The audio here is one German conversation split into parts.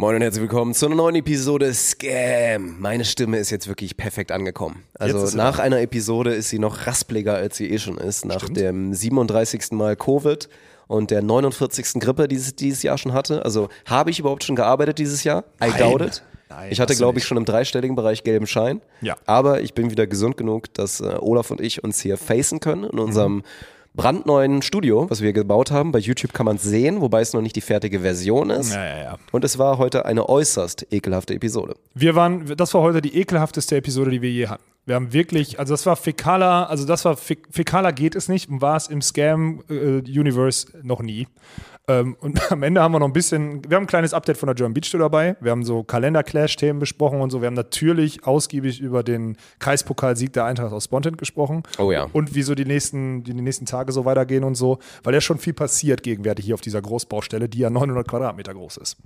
Moin und herzlich willkommen zu einer neuen Episode Scam. Meine Stimme ist jetzt wirklich perfekt angekommen. Also nach einer Episode ist sie noch raspliger, als sie eh schon ist. Nach Stimmt. dem 37. Mal Covid und der 49. Grippe, die es dieses Jahr schon hatte. Also habe ich überhaupt schon gearbeitet dieses Jahr? I Nein. doubt it. Nein, ich hatte, glaube ich, schon im dreistelligen Bereich gelben Schein. Ja. Aber ich bin wieder gesund genug, dass äh, Olaf und ich uns hier facen können in Mhm. Brandneuen Studio, was wir gebaut haben. Bei YouTube kann man es sehen, wobei es noch nicht die fertige Version ist. Ja, ja, ja. Und es war heute eine äußerst ekelhafte Episode. Wir waren, das war heute die ekelhafteste Episode, die wir je hatten. Wir haben wirklich, also das war fäkaler, also das war fäk- fäkaler geht es nicht und war es im Scam-Universe noch nie. Ähm, und am Ende haben wir noch ein bisschen, wir haben ein kleines Update von der German Beach Tour dabei. Wir haben so Kalender-Clash-Themen besprochen und so. Wir haben natürlich ausgiebig über den Kreispokalsieg der Eintracht aus Spontan gesprochen. Oh ja. Und wie so die nächsten, die, die nächsten Tage so weitergehen und so. Weil ja schon viel passiert gegenwärtig hier auf dieser Großbaustelle, die ja 900 Quadratmeter groß ist.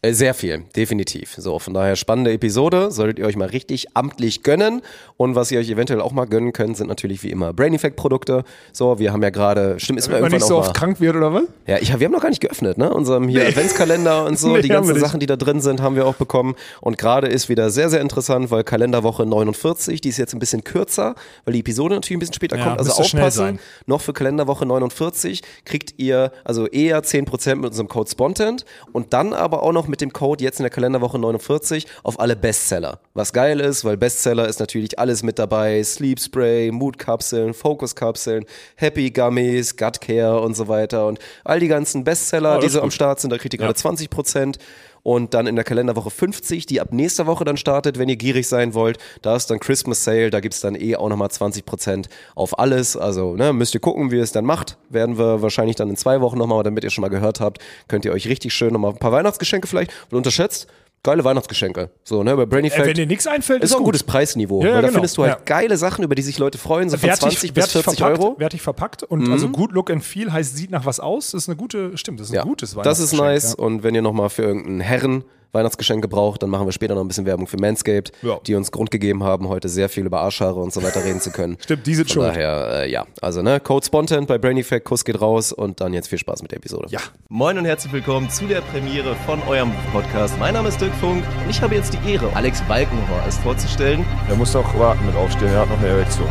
Äh, Sehr viel, definitiv. So, von daher spannende Episode. Solltet ihr euch mal richtig amtlich gönnen. Und was ihr euch eventuell auch mal gönnen könnt, sind natürlich wie immer Brain Effect Produkte. So, wir haben ja gerade, stimmt, ist mir irgendwann nicht so oft krank wird oder was? Ja, ich, wir haben noch gar nicht geöffnet, ne? Unserem hier Adventskalender und so, Nee, die ganzen. Sachen, die da drin sind, haben wir auch bekommen. Und gerade ist wieder sehr, sehr interessant, weil Kalenderwoche 49, die ist jetzt ein bisschen kürzer, weil die Episode natürlich ein bisschen später Ja, kommt. Also aufpassen, noch für Kalenderwoche 49 kriegt ihr also eher 10% mit unserem Code Spontent und dann aber auch noch mit dem Code jetzt in der Kalenderwoche 49 auf alle Bestseller. Was geil ist, weil Bestseller ist natürlich alles mit dabei. Sleep Spray, Mood-Kapseln, Focus-Kapseln, Happy Gummies, Gut Care und so weiter und all die ganzen Bestseller, Oh, die so am. Start sind, da kriegt ihr gerade 20%. Und dann in der Kalenderwoche 50, die ab nächster Woche dann startet, wenn ihr gierig sein wollt, da ist dann Christmas Sale, da gibt's dann eh auch nochmal 20% auf alles. Also ne, müsst ihr gucken, wie ihr es dann macht. Werden wir wahrscheinlich dann in zwei Wochen nochmal, damit ihr schon mal gehört habt, könnt ihr euch richtig schön nochmal ein paar Weihnachtsgeschenke vielleicht, und unterschätzt, geile Weihnachtsgeschenke. So, ne, bei Brain Äh, wenn dir nichts einfällt, ist ist auch ein gut. gutes Preisniveau, Ja, ja, weil da genau. findest du halt Ja. geile Sachen, über die sich Leute freuen, so von Wertig, 20 bis wertig 40 verpackt, Euro. Mhm. Wertig verpackt und also gut Look and Feel heißt, sieht nach was aus. Das ist eine gute, stimmt, das ist ein gutes das ist Weihnachtsgeschenk, nice. Und wenn ihr nochmal für irgendeinen Herren Weihnachtsgeschenk gebraucht, dann machen wir später noch ein bisschen Werbung für Manscaped, Ja. die uns Grund gegeben haben, heute sehr viel über Arschhaare und so weiter reden zu können. Stimmt, die sind Von schuld. daher, äh, ja. Also, ne, Code Spontent bei Brain Effect, Kuss geht raus und dann jetzt viel Spaß mit der Episode. Ja. Moin und herzlich willkommen zu der Premiere von eurem Podcast. Mein Name ist Dirk Funk und ich habe jetzt die Ehre, Alex Balkenhorst vorzustellen. Er muss doch warten mit aufstehen, er hat noch eine Erektion.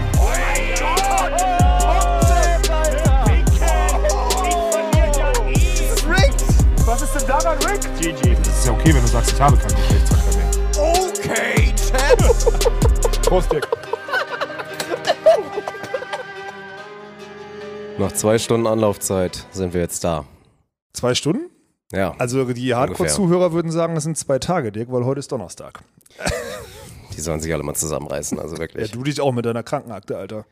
Sagst, ich habe keinen Geschlechtsverkehr mehr. Okay, Chad. Prost, Dirk. Nach zwei Stunden Anlaufzeit sind wir jetzt da. Zwei Stunden? Ja, Also die Hardcore-Zuhörer würden sagen, das sind zwei Tage, Dirk, weil heute ist Donnerstag. Die sollen sich alle mal zusammenreißen, also Ja, wirklich. du dich auch mit deiner Krankenakte, Alter.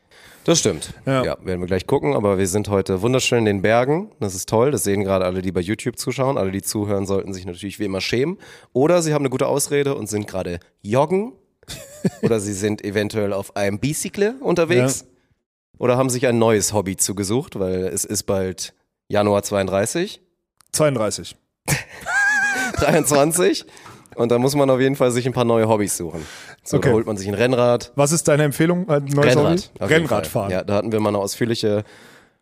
Das stimmt. Ja. Ja. werden wir gleich gucken, aber wir sind heute wunderschön in den Bergen. Das ist toll. Das sehen gerade alle, die bei YouTube zuschauen. Alle, die zuhören, sollten sich natürlich wie immer schämen. Oder sie haben eine gute Ausrede und sind gerade joggen. Oder sie sind eventuell auf einem Bicycle unterwegs. Oder haben sich ein neues Hobby zugesucht, weil es ist bald Januar 32, 32. 23. Und da muss man auf jeden Fall sich ein paar neue Hobbys suchen. So, Okay. da holt man sich ein Rennrad, Was ist deine Empfehlung? Ein neues Rennrad. Rennradfahren. Ja, da hatten wir mal eine ausführliche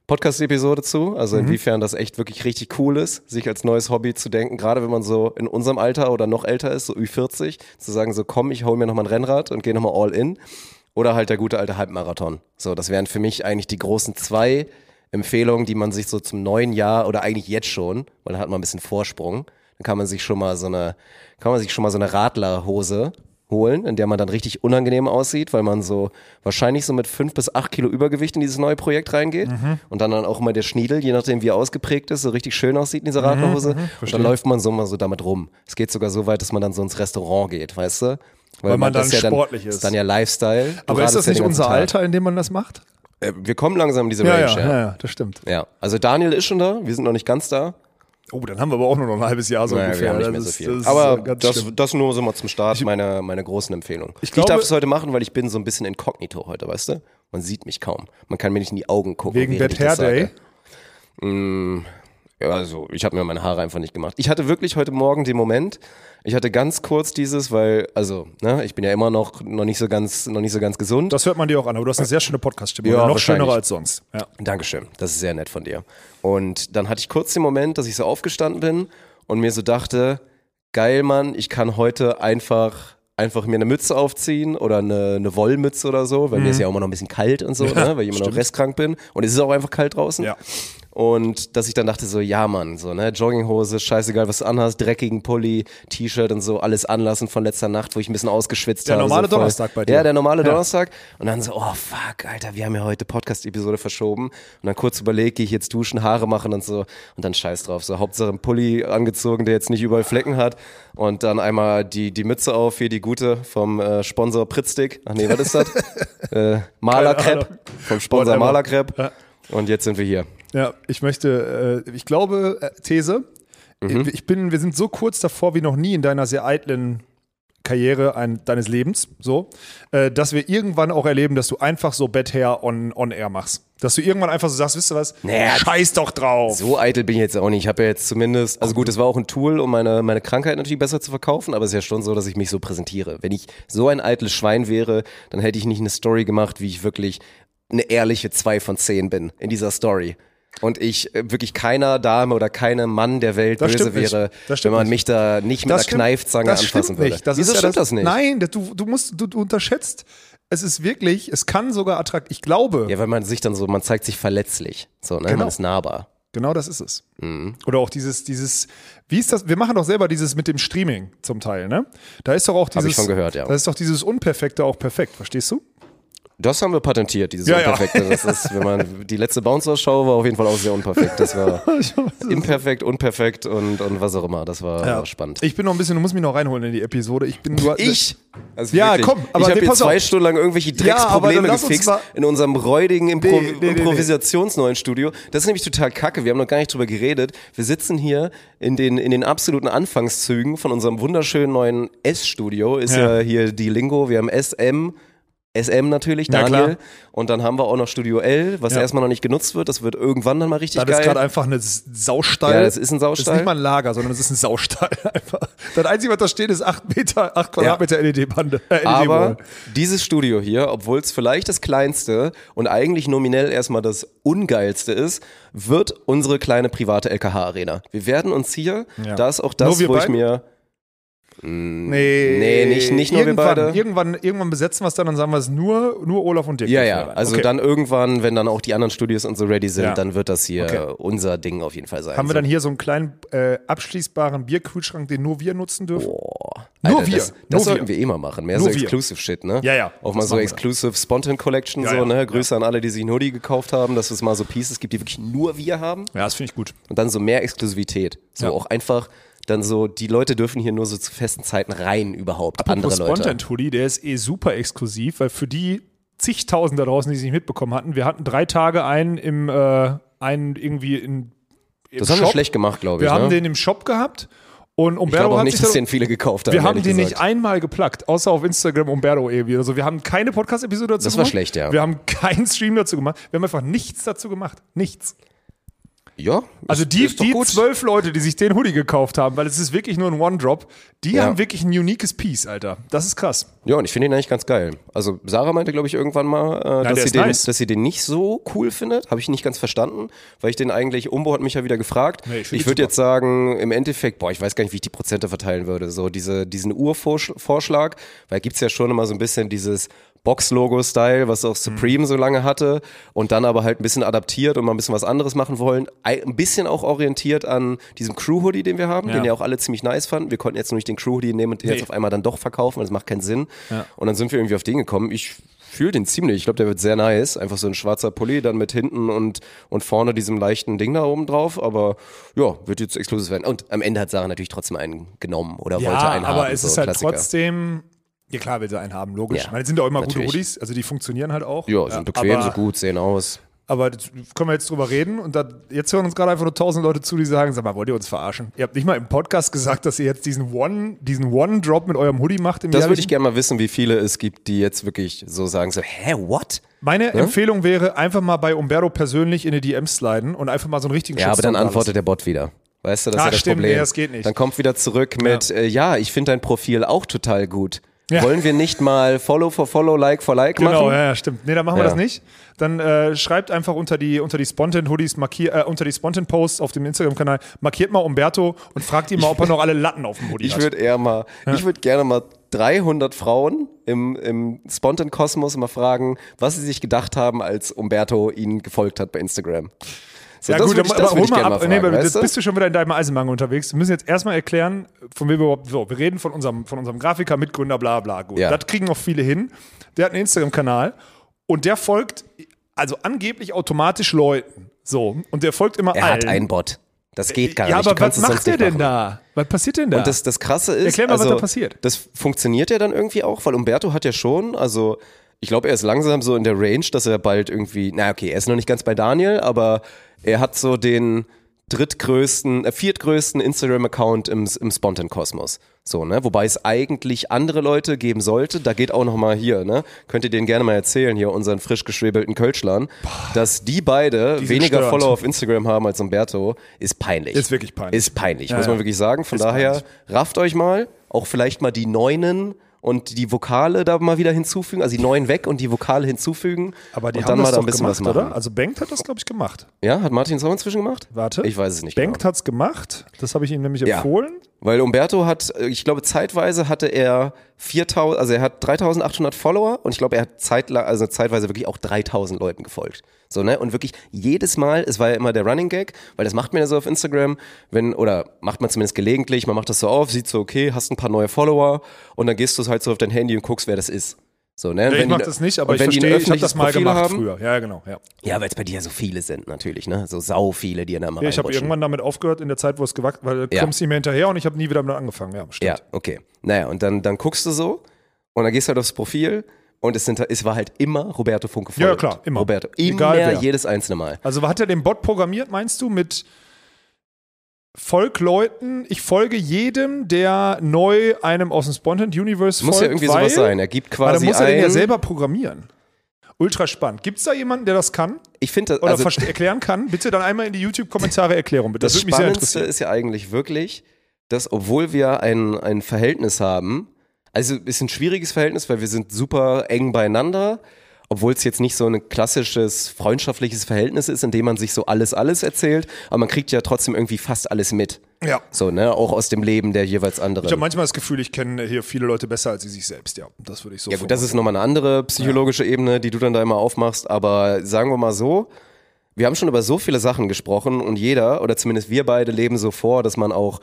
Podcast-Episode zu. Also Mhm. inwiefern das echt wirklich richtig cool ist, sich als neues Hobby zu denken, gerade wenn man so in unserem Alter oder noch älter ist, so Ü40, zu sagen so, komm, ich hole mir noch mal ein Rennrad und gehe noch mal all in. Oder halt der gute alte Halbmarathon. So, das wären für mich eigentlich die großen zwei Empfehlungen, die man sich so zum neuen Jahr oder eigentlich jetzt schon, weil dann hat man ein bisschen Vorsprung, dann kann man sich schon mal so eine, kann man sich schon mal so eine Radlerhose holen, in der man dann richtig unangenehm aussieht, weil man so wahrscheinlich so mit fünf bis acht Kilo Übergewicht in dieses neue Projekt reingeht und dann dann auch mal der Schniedel, je nachdem wie er ausgeprägt ist, so richtig schön aussieht in dieser Radlerhose und dann läuft man so mal so damit rum. Es geht sogar so weit, dass man dann so ins Restaurant geht, weißt du? Weil man das dann ja sportlich ist. ist. dann ja Lifestyle. Du Aber ist das nicht unser Tag. Alter, in dem man das macht? Äh, Wir kommen langsam in diese Ja, Range, ja. ja, ja, das stimmt. Ja, also Daniel ist schon da, wir sind noch nicht ganz da. Oh, dann haben wir aber auch nur noch ein halbes Jahr so Naja, ungefähr. wir haben nicht Das mehr so ist- viel. das ist, Aber äh, ganz das, das nur so mal zum Start, meine, meine großen Empfehlungen. Ich, glaube- darf es heute machen, weil ich bin so ein bisschen inkognito heute, weißt du? Man sieht mich kaum. Man kann mir nicht in die Augen gucken. Wegen Bad ich das Hair Day. sage. Ja, also ich habe mir meine Haare einfach nicht gemacht. Ich hatte wirklich heute Morgen den Moment, ich hatte ganz kurz dieses, weil, also, ne, ich bin ja immer noch, noch nicht so ganz, noch nicht so ganz gesund. Das hört man dir auch an, aber du hast eine sehr schöne Podcast-Stimme. Ja, Ja, noch schöner als sonst. Ja. Dankeschön, das ist sehr nett von dir. Und dann hatte ich kurz den Moment, dass ich so aufgestanden bin und mir so dachte, geil, Mann, ich kann heute einfach einfach mir eine Mütze aufziehen oder eine, eine Wollmütze oder so, weil mir ist ja auch immer noch ein bisschen kalt und so, ne, weil ich immer noch restkrank bin und es ist auch einfach kalt draußen. Ja. Und dass ich dann dachte so, ja Mann, so, ne, Jogginghose, scheißegal, was du anhast, dreckigen Pulli, T-Shirt und so, alles anlassen von letzter Nacht, wo ich ein bisschen ausgeschwitzt Der habe. normale so Donnerstag bei dir. Ja, der normale Ja. Donnerstag. Und dann so, oh fuck, Alter, wir haben ja heute Podcast-Episode verschoben. Und dann kurz überlegt, gehe ich jetzt duschen, Haare machen und so. Und dann scheiß drauf. So, Hauptsache ein Pulli angezogen, der jetzt nicht überall Flecken hat. Und dann einmal die, die Mütze auf, hier die gute vom äh, Sponsor Pritzstick. Ach nee, was ist das? äh, Malercrep. Ahnung. Vom Sponsor. Malercrep. Ja. Und jetzt sind wir hier. Ja, ich möchte, äh, ich glaube, äh, These, Mhm. ich bin, wir sind so kurz davor wie noch nie in deiner sehr eitlen Karriere ein, deines Lebens, so, äh, dass wir irgendwann auch erleben, dass du einfach so Bad on, on Air machst. Dass du irgendwann einfach so sagst, wisst ihr was? Naja, Scheiß doch drauf. So eitel bin ich jetzt auch nicht. Ich habe ja jetzt zumindest, also gut, es war auch ein Tool, um meine, meine Krankheit natürlich besser zu verkaufen, aber es ist ja schon so, dass ich mich so präsentiere. Wenn ich so ein eitles Schwein wäre, dann hätte ich nicht eine Story gemacht, wie ich wirklich eine ehrliche 2 von 10 bin in dieser Story. Und ich äh, wirklich keiner Dame oder keinem Mann der Welt Das böse wäre, Das wenn man mich da nicht mit einer stimmt- Kneifzange das anfassen würde. Das Wieso ist ja stimmt das, nicht? Nein, das- du, du musst, du, du unterschätzt. Es ist wirklich, es kann sogar attraktiv. Ich glaube, Ja, weil man sich dann so, man zeigt sich verletzlich. So, ne? Genau. Man ist nahbar. Genau das ist es. Mhm. Oder auch dieses, dieses, wie ist das? Wir machen doch selber dieses mit dem Streaming zum Teil, ne? Da ist doch auch dieses. ich von gehört, ja. Da ist doch dieses Unperfekte auch perfekt, verstehst du? Das haben wir patentiert, dieses Ja, ja. Unperfekte. Das ist, wenn man, die letzte Bouncer-Show war auf jeden Fall auch sehr unperfekt. Das war imperfekt, unperfekt und, und was auch immer. Das war spannend. Ich bin noch ein bisschen, du musst mich noch reinholen in die Episode. Ich bin nur. Ich? Also Ja, wirklich. komm, aber ich habe pass zwei auf. Stunden lang irgendwelche Ja, Drecksprobleme gefixt in unserem räudigen Impro Nee, nee. Improvisationsneuen Studio. Das ist nämlich total kacke. Wir haben noch gar nicht drüber geredet. Wir sitzen hier in den, in den absoluten Anfangszügen von unserem wunderschönen neuen S-Studio. Ist ja. Ja. hier die Lingo. Wir haben SM. SM natürlich, Ja, Daniel. klar. Und dann haben wir auch noch Studio L, was Ja. erstmal noch nicht genutzt wird. Das wird irgendwann dann mal richtig Das ist geil. gerade einfach eine Saustall. Ja, das ist ein Das ist Saustall. nicht mal ein Lager, sondern das ist ein Saustall. Einfach. Das Einzige, was da steht, ist 8 Meter, 8 Quadratmeter LED-Bande. Äh, LED Aber dieses Studio hier, obwohl es vielleicht das kleinste und eigentlich nominell erstmal das ungeilste ist, wird unsere kleine private LKH-Arena. Wir werden uns hier, Ja. da ist auch das, wo ich beiden? mir. Nee, Nee, nicht- nicht nur wir irgendwann, beide. Irgendwann, irgendwann besetzen wir es dann und sagen wir es nur, nur Olaf und Dirk. Ja, ja. Also Okay. dann irgendwann, wenn dann auch die anderen Studios und so ready sind, Ja. dann wird das hier Okay. unser Ding auf jeden Fall sein. Haben wir dann hier so einen kleinen äh, abschließbaren Bierkühlschrank, den nur wir nutzen dürfen? Boah. Nur Alter, wir. Das, das Nur sollten wir. wir eh mal machen. Mehr Nur so wir. Exclusive Shit, ne? Ja, ja. Auch mal so machen wir dann. Exclusive Spontan Collection, Ja, so, ja. ne? Grüße an alle, die sich einen Hoodie gekauft haben, dass es mal so Pieces gibt, die wirklich nur wir haben. Ja, das finde ich gut. Und dann so mehr Exklusivität. So auch einfach dann so, die Leute dürfen hier nur so zu festen Zeiten rein überhaupt. andere Apropos Leute. Spontan Hoodie, der ist eh super exklusiv, weil für die zigtausend da draußen, die es nicht mitbekommen hatten, wir hatten drei Tage einen im, äh, einen irgendwie in, Das haben Shop. wir schlecht gemacht, glaube ich. Wir haben ne? den im Shop gehabt und ich Umberto glaube auch hat nicht, sich dass da- den viele gekauft haben. wir haben den nicht gesagt. einmal geplagt, außer auf Instagram Umberto irgendwie. Also wir haben keine Podcast-Episode dazu Das war gemacht. schlecht, ja. Wir haben keinen Stream dazu gemacht. Wir haben einfach nichts dazu gemacht. Nichts. Ja. Also die, die gut. zwölf Leute, die sich den Hoodie gekauft haben, weil es ist wirklich nur ein One-Drop, die Ja. haben wirklich ein uniques Piece, Alter. Das ist krass. Ja, und ich finde ihn eigentlich ganz geil. Also Sarah meinte, glaube ich, irgendwann mal, äh, der dass, sie den, nice. dass sie den nicht so cool findet. Habe ich nicht ganz verstanden, weil ich den eigentlich, Umbo hat mich ja wieder gefragt. Nee, ich ich würde jetzt sagen, im Endeffekt, boah, ich weiß gar nicht, wie ich die Prozente verteilen würde. So diese, diesen Urvorschlag, weil gibt's ja schon immer so ein bisschen dieses Box-Logo-Style, was auch Supreme so lange hatte und dann aber halt ein bisschen adaptiert und mal ein bisschen was anderes machen wollen. Ei- Ein bisschen auch orientiert an diesem Crew-Hoodie, den wir haben, Ja. den ja auch alle ziemlich nice fanden. Wir konnten jetzt nur nicht den Crew-Hoodie nehmen und den Nee. jetzt auf einmal dann doch verkaufen, weil das macht keinen Sinn. Ja. Und dann sind wir irgendwie auf den gekommen. Ich fühle den ziemlich. Ich glaube, der wird sehr nice. Einfach so ein schwarzer Pulli, dann mit hinten und, und vorne diesem leichten Ding da oben drauf. Aber ja, wird jetzt exklusiv werden. Und am Ende hat Sarah natürlich trotzdem einen genommen oder wollte Ja, einen haben. aber es so ist halt Klassiker. trotzdem. Ja klar, will sie einen haben, logisch. Ja, Ich meine, es sind ja auch immer gute natürlich. Hoodies, also die funktionieren halt auch. Ja, sind bequem, sind gut, sehen aus. Aber können wir jetzt drüber reden und dann, jetzt hören uns gerade einfach nur tausend Leute zu, die sagen, sag mal, wollt ihr uns verarschen? Ihr habt nicht mal im Podcast gesagt, dass ihr jetzt diesen One, diesen One-Drop mit eurem Hoodie macht im Das würde ich gerne mal wissen, wie viele es gibt, die jetzt wirklich so sagen, so, hä, what? Meine Empfehlung wäre, einfach mal bei Umberto persönlich in die DMs sliden und einfach mal so einen richtigen Ja, aber dann antwortet der Bot wieder. Weißt du, das Ah, ist ja das stimmt, Problem. nee, das geht nicht. Dann kommt wieder zurück mit, ja, äh, ja ich finde dein Profil auch total gut. Ja. Wollen wir nicht mal Follow for Follow, Like for Like Genau, machen? ja, ja, stimmt. Nee, dann machen wir Ja. das nicht. Dann äh, schreibt einfach unter die, unter die Spontan-Hoodies, äh, unter die Spontan-Posts auf dem Instagram-Kanal, markiert mal Umberto und fragt ihn mal, ob er noch alle Latten auf dem Hoodie Ich hat. würde eher mal, ich würde gerne mal 300 Frauen im, im Spontan-Kosmos mal fragen, was sie sich gedacht haben, als Umberto ihnen gefolgt hat bei Instagram. So, ja gut, ich, aber hol mal ab. mal nee, fragen, aber weißt jetzt bist du schon wieder in deinem Eisenmangel unterwegs. Wir müssen jetzt erstmal erklären, von wem wir überhaupt, so, wir reden von unserem, von unserem Grafiker, Mitgründer, bla bla. Gut, Ja. das kriegen noch viele hin. Der hat einen Instagram-Kanal und der folgt, also angeblich automatisch Leuten. So, und der folgt immer Er allen. hat einen Bot. Das geht gar ja, nicht. Du aber was macht der denn da? Was passiert denn da? Und das, das Krasse ist, Erklär mal, was also, da passiert. Das funktioniert ja dann irgendwie auch, weil Umberto hat ja schon, also ich glaube, er ist langsam so in der Range, dass er bald irgendwie, na okay, er ist noch nicht ganz bei Daniel, aber er hat so den drittgrößten, äh, viertgrößten Instagram-Account im, im Spontan-Kosmos. So, ne? Wobei es eigentlich andere Leute geben sollte. Da geht auch noch mal hier, ne? Könnt ihr denen gerne mal erzählen, hier unseren frisch geschwebelten Kölschlern, dass die beide sind weniger störend. Follower auf Instagram haben als Umberto, ist peinlich. Ist wirklich peinlich. Ist peinlich, Ja, muss man ja. wirklich sagen. Von Ist daher, peinlich. rafft euch mal, auch vielleicht mal die Neunen und die Vokale da mal wieder hinzufügen, also die Neuen weg und die Vokale hinzufügen aber die und haben dann das mal da doch ein bisschen gemacht, was machen. oder? Also Bengt hat das, glaube ich, gemacht. Ja, hat Martin es auch inzwischen gemacht? Warte. Ich weiß es nicht Bengt genau. hat's gemacht. Das habe ich ihm nämlich Ja. empfohlen. Weil Umberto hat, äh, ich glaube zeitweise hatte er 4000, also er hat 3800 Follower und ich glaube er hat zeitlang, also zeitweise wirklich auch 3000 Leuten gefolgt. So, ne? Und wirklich jedes Mal, es war ja immer der Running Gag, weil das macht man ja so auf Instagram, wenn, oder macht man zumindest gelegentlich, man macht das so auf, sieht so, okay, hast ein paar neue Follower und dann gehst du halt so auf dein Handy und guckst, wer das ist. So, ne? Ja, ich mache das nicht, aber ich verstehe, ich habe das mal Profil gemacht haben, früher. Ja, genau. Ja. Ja, weil es bei dir ja so viele sind natürlich, ne? So sau viele, die in der Ja, ich habe irgendwann damit aufgehört in der Zeit, wo es gewachsen, weil du Ja. kommst nicht mehr hinterher und ich habe nie wieder damit angefangen. Ja, stimmt. Ja, okay. Naja, und dann, dann guckst du so und dann gehst du halt aufs Profil und es, sind, es war halt immer Roberto Funke Ja, folgt. klar, immer. Roberto. Egal Immer, wer. jedes einzelne Mal. Also hat er den Bot programmiert, meinst du, mit Folg Leuten, ich folge jedem, der neu einem aus dem Spontan Universe Muss folgt, ja irgendwie weil, sowas sein. Er gibt quasi dann muss er den ja selber programmieren. Ultra spannend. Gibt es da jemanden, der das kann Ich finde, das- oder also, erklären kann? Bitte dann einmal in die YouTube-Kommentare Erklärung. Bitte. Das, das würde mich sehr Spannendste ist ja eigentlich wirklich, dass obwohl wir ein, ein Verhältnis haben, also ist ein schwieriges Verhältnis, weil wir sind super eng beieinander, obwohl es jetzt nicht so ein klassisches freundschaftliches Verhältnis ist, in dem man sich so alles, alles erzählt, aber man kriegt ja trotzdem irgendwie fast alles mit. Ja. So, ne, auch aus dem Leben der jeweils anderen. Ich habe manchmal das Gefühl, ich kenne hier viele Leute besser als sie sich selbst. Ja, das würde ich so Ja gut, das ist nochmal eine andere psychologische Ebene, die du dann da immer aufmachst, aber sagen wir mal so, wir haben schon über so viele Sachen gesprochen und jeder, oder zumindest wir beide, leben so vor, dass man auch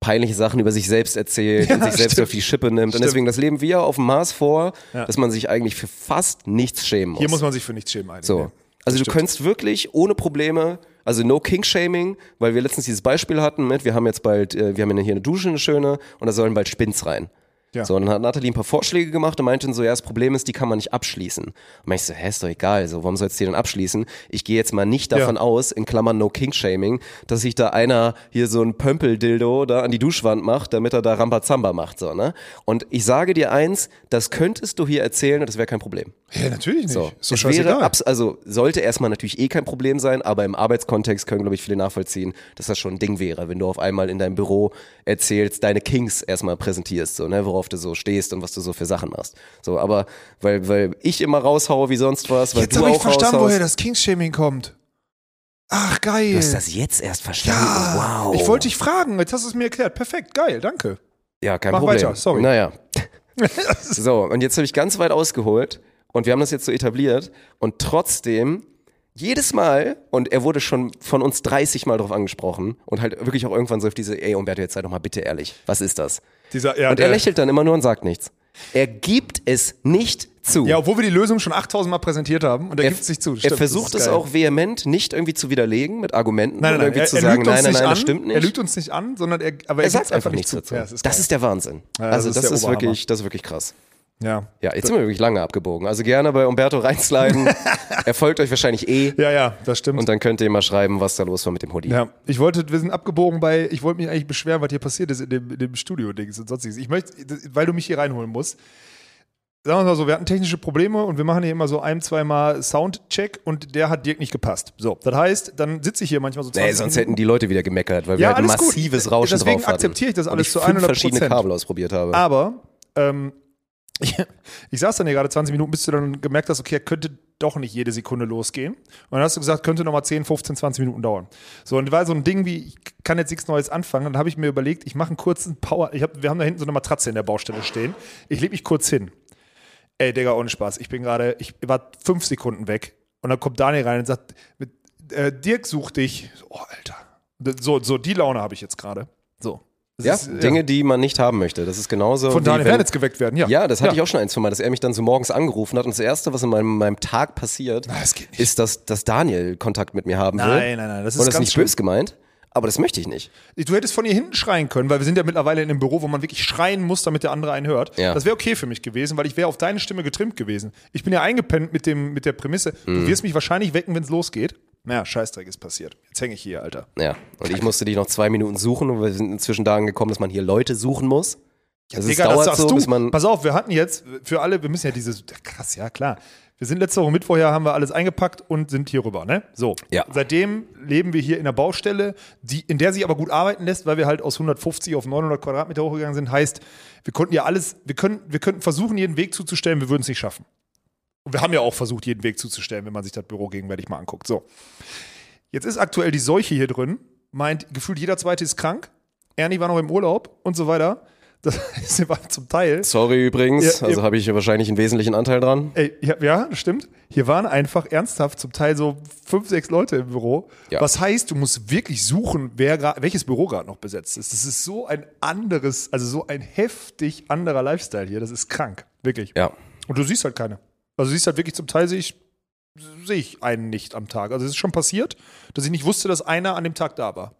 peinliche Sachen über sich selbst erzählt Ja, und sich selbst stimmt. auf die Schippe nimmt. Und Stimmt. deswegen, das leben wir auf dem Mars vor, Ja. dass man sich eigentlich für fast nichts schämen muss. Hier muss man sich für nichts schämen eigentlich. So. Also du stimmt. könntest wirklich ohne Probleme, also no King-Shaming, weil wir letztens dieses Beispiel hatten mit, wir haben jetzt bald, äh, wir haben hier eine Dusche, eine schöne, und da sollen bald Spins rein. Ja. So, und dann hat Nathalie ein paar Vorschläge gemacht und meinte dann so, ja, das Problem ist, die kann man nicht abschließen. Und meinte ich so, hä, ist doch egal, so, warum sollst du die denn abschließen? Ich gehe jetzt mal nicht davon Ja. aus, in Klammern no King-Shaming, dass sich da einer hier so ein Pömpel-Dildo da an die Duschwand macht, damit er da Rambazamba macht, so, ne? Und ich sage dir eins, das könntest du hier erzählen und das wäre kein Problem. Ja, natürlich nicht. So, doch es wäre abs also sollte erstmal natürlich eh kein Problem sein, aber im Arbeitskontext können, glaube ich, viele nachvollziehen, dass das schon ein Ding wäre, wenn du auf einmal in deinem Büro erzählst, deine Kings erstmal präsentierst, so, ne, worauf du so stehst und was du so für Sachen machst. So, aber weil, weil ich immer raushaue wie sonst was, weil Jetzt du habe auch ich verstanden, raushaust. woher das Kingsshaming kommt. Ach, geil. Du hast das jetzt erst verstanden. ja, wow. ich wollte dich fragen, jetzt hast du es mir erklärt. Perfekt, geil, danke. Ja, kein Mach Problem. weiter, sorry. Naja. so, und jetzt habe ich ganz weit ausgeholt und wir haben das jetzt so etabliert und trotzdem jedes Mal, und er wurde schon von uns 30 Mal drauf angesprochen und halt wirklich auch irgendwann so auf diese, ey Umberto, jetzt sei doch mal bitte ehrlich, was ist das? Dieser, ja, Und er lächelt dann immer nur und sagt nichts. Er gibt es nicht zu. Ja, obwohl wir die Lösung schon 8000 Mal präsentiert haben und er, er, gibt es sich zu. er Stimmt, versucht das es ist geil. auch vehement nicht irgendwie zu widerlegen mit Argumenten Nein, nein, nein. irgendwie Er, zu er sagen, nein, nein, nicht nein, an. das stimmt nicht. Er lügt uns nicht an, sondern er, aber er, er sagt einfach nicht zu. dazu. Ja, das, ist, geil. ist der Wahnsinn. Ja, also das das, ist ist wirklich, das ist wirklich krass. Ja. Ja, jetzt sind wir wirklich lange abgebogen. Also gerne bei Umberto reinsliden. er folgt euch wahrscheinlich eh. ja, ja, das stimmt. Und dann könnt ihr mal schreiben, was da los war mit dem Hoodie. Ja, ich wollte, wir sind abgebogen bei, ich wollte mich eigentlich beschweren, was hier passiert ist in dem, in dem Studio-Dings und sonstiges. Ich möchte, weil du mich hier reinholen musst. Sagen wir mal so, wir hatten technische Probleme und wir machen hier immer so ein, zweimal Soundcheck und der hat Dirk nicht gepasst. So, das heißt, dann sitze ich hier manchmal so 20 Nee, sonst hätten die Leute wieder gemeckert, weil wir Ja, halt ein alles gut. massives Rauschen Deswegen drauf hatten. akzeptiere ich das Und alles ich zu fünf 100%. verschiedene Kabel ausprobiert habe. Aber ähm, ich, saß dann hier gerade 20 Minuten, bis du dann gemerkt hast, okay, er könnte doch nicht jede Sekunde losgehen. Und dann hast du gesagt, könnte nochmal 10, 15, 20 Minuten dauern. So, und war so ein Ding wie, ich kann jetzt nichts Neues anfangen. Dann habe ich mir überlegt, ich mache einen kurzen Power. Ich hab, wir haben da hinten so eine Matratze in der Baustelle stehen. Ich lege mich kurz hin. Ey, Digga, ohne Spaß. Ich bin gerade, ich war fünf Sekunden weg. Und dann kommt Daniel rein und sagt, mit, äh, Dirk sucht dich. Oh, Alter. So, so die Laune habe ich jetzt gerade. So. Das Ja, ist, Dinge, die man nicht haben möchte. Das ist genauso. Von Daniel Wernitz geweckt werden, ja. Ja, das hatte ich auch schon ein, zwei Mal, dass er mich dann so morgens angerufen hat und das Erste, was in meinem, meinem Tag passiert, das geht nicht. ist, dass, dass Daniel Kontakt mit mir haben will. Nein, nein, nein, das ist und das ist ganz nicht schlimm. böse gemeint, aber das möchte ich nicht. Du hättest von hier hinten schreien können, weil wir sind ja mittlerweile in einem Büro, wo man wirklich schreien muss, damit der andere einen hört. Ja. Das wäre okay für mich gewesen, weil ich wäre auf deine Stimme getrimmt gewesen. Ich bin ja eingepennt mit, dem, mit der Prämisse, Mhm. du wirst mich wahrscheinlich wecken, wenn es losgeht. Naja, Scheißdreck ist passiert. Jetzt hänge ich hier, Alter. Ja, und ich musste dich noch zwei Minuten suchen und wir sind inzwischen da angekommen, dass man hier Leute suchen muss. Also Digga, es dauert sagst so, bis man. Pass auf, wir hatten jetzt für alle, wir müssen ja dieses, krass, ja klar. Wir sind letzte Woche Mittwoch haben wir alles eingepackt und sind hier rüber, ne? So. Ja. Seitdem leben wir hier in einer Baustelle, die, in der sich aber gut arbeiten lässt, weil wir halt aus 150 auf 900 Quadratmeter hochgegangen sind. Heißt, wir konnten ja alles, wir können, wir könnten versuchen, jeden Weg zuzustellen, wir würden es nicht schaffen. Und wir haben ja auch versucht, jeden Weg zuzustellen, wenn man sich das Büro gegenwärtig mal anguckt. So. Jetzt ist aktuell die Seuche hier drin, meint, gefühlt jeder Zweite ist krank. Ernie war noch im Urlaub und so weiter. Das waren zum Teil Sorry übrigens, Ja, also habe ich hier wahrscheinlich einen wesentlichen Anteil dran. Ey, ja, ja, das stimmt. Hier waren einfach ernsthaft zum Teil so fünf, sechs Leute im Büro. Ja. Was heißt, du musst wirklich suchen, wer grad, welches Büro gerade noch besetzt ist. Das ist so ein anderes, also so ein heftig anderer Lifestyle hier. Das ist krank. Wirklich. Ja. Und du siehst halt keine. Also siehst halt wirklich zum Teil sehe ich, sehe ich einen nicht am Tag. Also es ist schon passiert, dass ich nicht wusste, dass einer an dem Tag da war.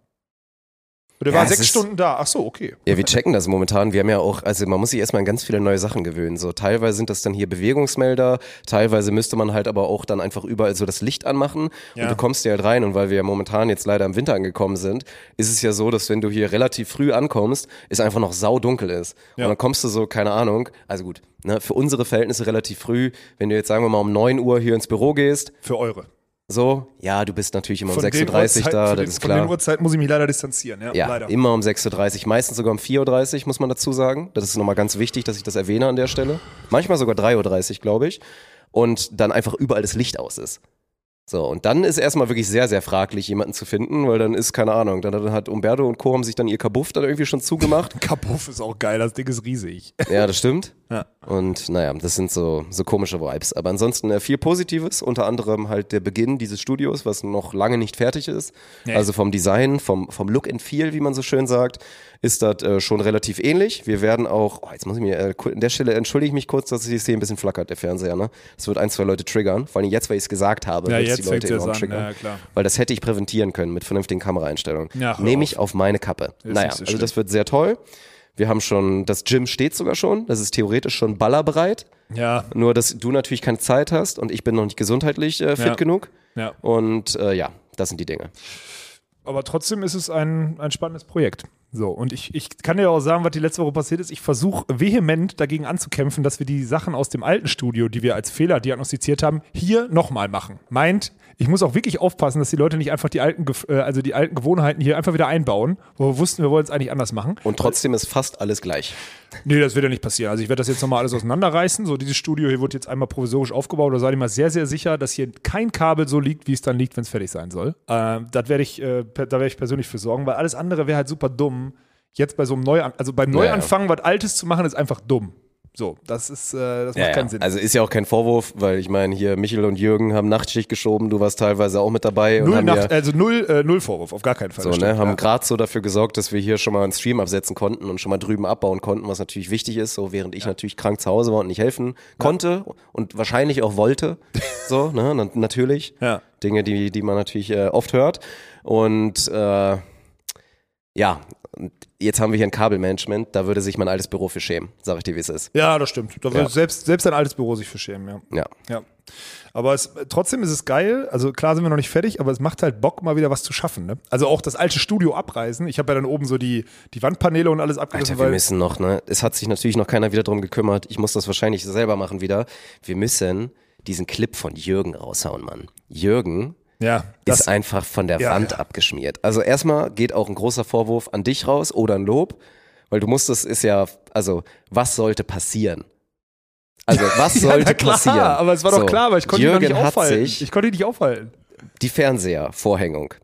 Der Ja, war sechs Stunden da. Ach so, okay. Ja, wir checken das momentan. Wir haben ja auch, also man muss sich erstmal an ganz viele neue Sachen gewöhnen. So teilweise sind das dann hier Bewegungsmelder, teilweise müsste man halt aber auch dann einfach überall so das Licht anmachen Ja. und du kommst hier halt rein und weil wir ja momentan jetzt leider im Winter angekommen sind, ist es ja so, dass wenn du hier relativ früh ankommst, es einfach noch saudunkel ist. Ja. Und dann kommst du so, keine Ahnung, also gut, ne, für unsere Verhältnisse relativ früh, wenn du jetzt sagen wir mal um 9 Uhr hier ins Büro gehst, Für eure. So, ja, du bist natürlich immer um Von den 6.30 Uhr da, das den, ist Von den klar. Uhrzeiten muss ich mich leider distanzieren. Ja, Ja, leider. immer um 6.30 Uhr, meistens sogar um 4.30 Uhr, muss man dazu sagen. Das ist nochmal ganz wichtig, dass ich das erwähne an der Stelle. Manchmal sogar 3.30 Uhr, glaube ich. Und dann einfach überall das Licht aus ist. So, und dann ist erstmal wirklich sehr, sehr fraglich, jemanden zu finden, weil dann ist, keine Ahnung, dann hat Umberto und Co. haben sich dann ihr Kabuff dann irgendwie schon zugemacht. Kapuff ist auch geil, das Ding ist riesig. ja, das stimmt. Ja. Und naja, das sind so, so komische Vibes. Aber ansonsten äh, viel Positives, unter anderem halt der Beginn dieses Studios, was noch lange nicht fertig ist. Nee. Also vom Design, vom, vom Look and Feel, wie man so schön sagt, ist das äh, schon relativ ähnlich. Wir werden auch, oh, jetzt muss ich mir, äh, an der Stelle entschuldige ich mich kurz, dass es hier ein bisschen flackert, der Fernseher. Ne? Das wird ein, zwei Leute triggern. Vor allem jetzt, weil ich es gesagt habe, Ja, jetzt die Leute enorm an. triggern. Ja. Weil das hätte ich präventieren können mit vernünftigen Kameraeinstellungen. Ja, Nehme ich auf meine Kappe. Ist naja, so also das wird sehr toll. Wir haben schon, das Gym steht sogar schon, das ist theoretisch schon ballerbereit. Ja, Nur, dass du natürlich keine Zeit hast und ich bin noch nicht gesundheitlich äh, fit Ja. genug. ja. Und äh, ja, das sind die Dinge. Aber trotzdem ist es ein, ein spannendes Projekt. So, und ich, ich kann dir auch sagen, was die letzte Woche passiert ist. Ich versuche vehement dagegen anzukämpfen, dass wir die Sachen aus dem alten Studio, die wir als Fehler diagnostiziert haben, hier nochmal machen. Meint, ich muss auch wirklich aufpassen, dass die Leute nicht einfach die alten, äh, also die alten Gewohnheiten hier einfach wieder einbauen, wo wir wussten, wir wollen es eigentlich anders machen. Und trotzdem ist fast alles gleich. Nee, das wird ja nicht passieren. Also ich werde das jetzt nochmal alles auseinanderreißen. So, dieses Studio hier wird jetzt einmal provisorisch aufgebaut. Da seid ihr mal sehr, sehr sicher, dass hier kein Kabel so liegt, wie es dann liegt, wenn es fertig sein soll. Ähm, das werde ich, äh, da werde ich persönlich für sorgen, weil alles andere wäre halt super dumm. Jetzt bei so einem Neuan also beim Ja, ja. Neuanfang was Altes zu machen, ist einfach dumm. So, das ist, äh, das macht keinen Sinn. Also ist ja auch kein Vorwurf, weil ich meine, hier Michel und Jürgen haben Nachtschicht geschoben, du warst teilweise auch mit dabei und null, haben Nacht, ja, also null, äh, null Vorwurf, auf gar keinen Fall. so, ne, haben ja. gerade so dafür gesorgt, dass wir hier schon mal einen Stream absetzen konnten und schon mal drüben abbauen konnten, was natürlich wichtig ist, so während ich natürlich krank zu Hause war und nicht helfen konnte und wahrscheinlich auch wollte. So, ne, na, natürlich. Ja. Dinge, die, die man natürlich äh, oft hört. Und äh, ja, jetzt haben wir hier ein Kabelmanagement, da würde sich mein altes Büro für schämen, sag ich dir, wie es ist. Ja, das stimmt. Da Ja. würde selbst, selbst ein altes Büro sich für schämen, ja. Ja. Ja. Aber es, trotzdem ist es geil. Also klar sind wir noch nicht fertig, aber es macht halt Bock, mal wieder was zu schaffen. Ne? Also auch das alte Studio abreißen. Ich habe ja dann oben so die, die Wandpaneele und alles abgerissen, Alter, wir müssen noch, ne? Es hat sich natürlich noch keiner wieder drum gekümmert. Ich muss das wahrscheinlich selber machen wieder. Wir müssen diesen Clip von Jürgen raushauen, Mann. Jürgen ja, das, ist einfach von der Ja, Wand ja. abgeschmiert. Also erstmal geht auch ein großer Vorwurf an dich raus oder ein Lob, weil du musstest, ist ja, also was sollte passieren? Also was Ja, sollte na klar, passieren? Aber es war doch So, klar, weil ich konnte ihn Jürgen nicht aufhalten. sich Ich konnte ihn nicht aufhalten. die Fernsehervorhängung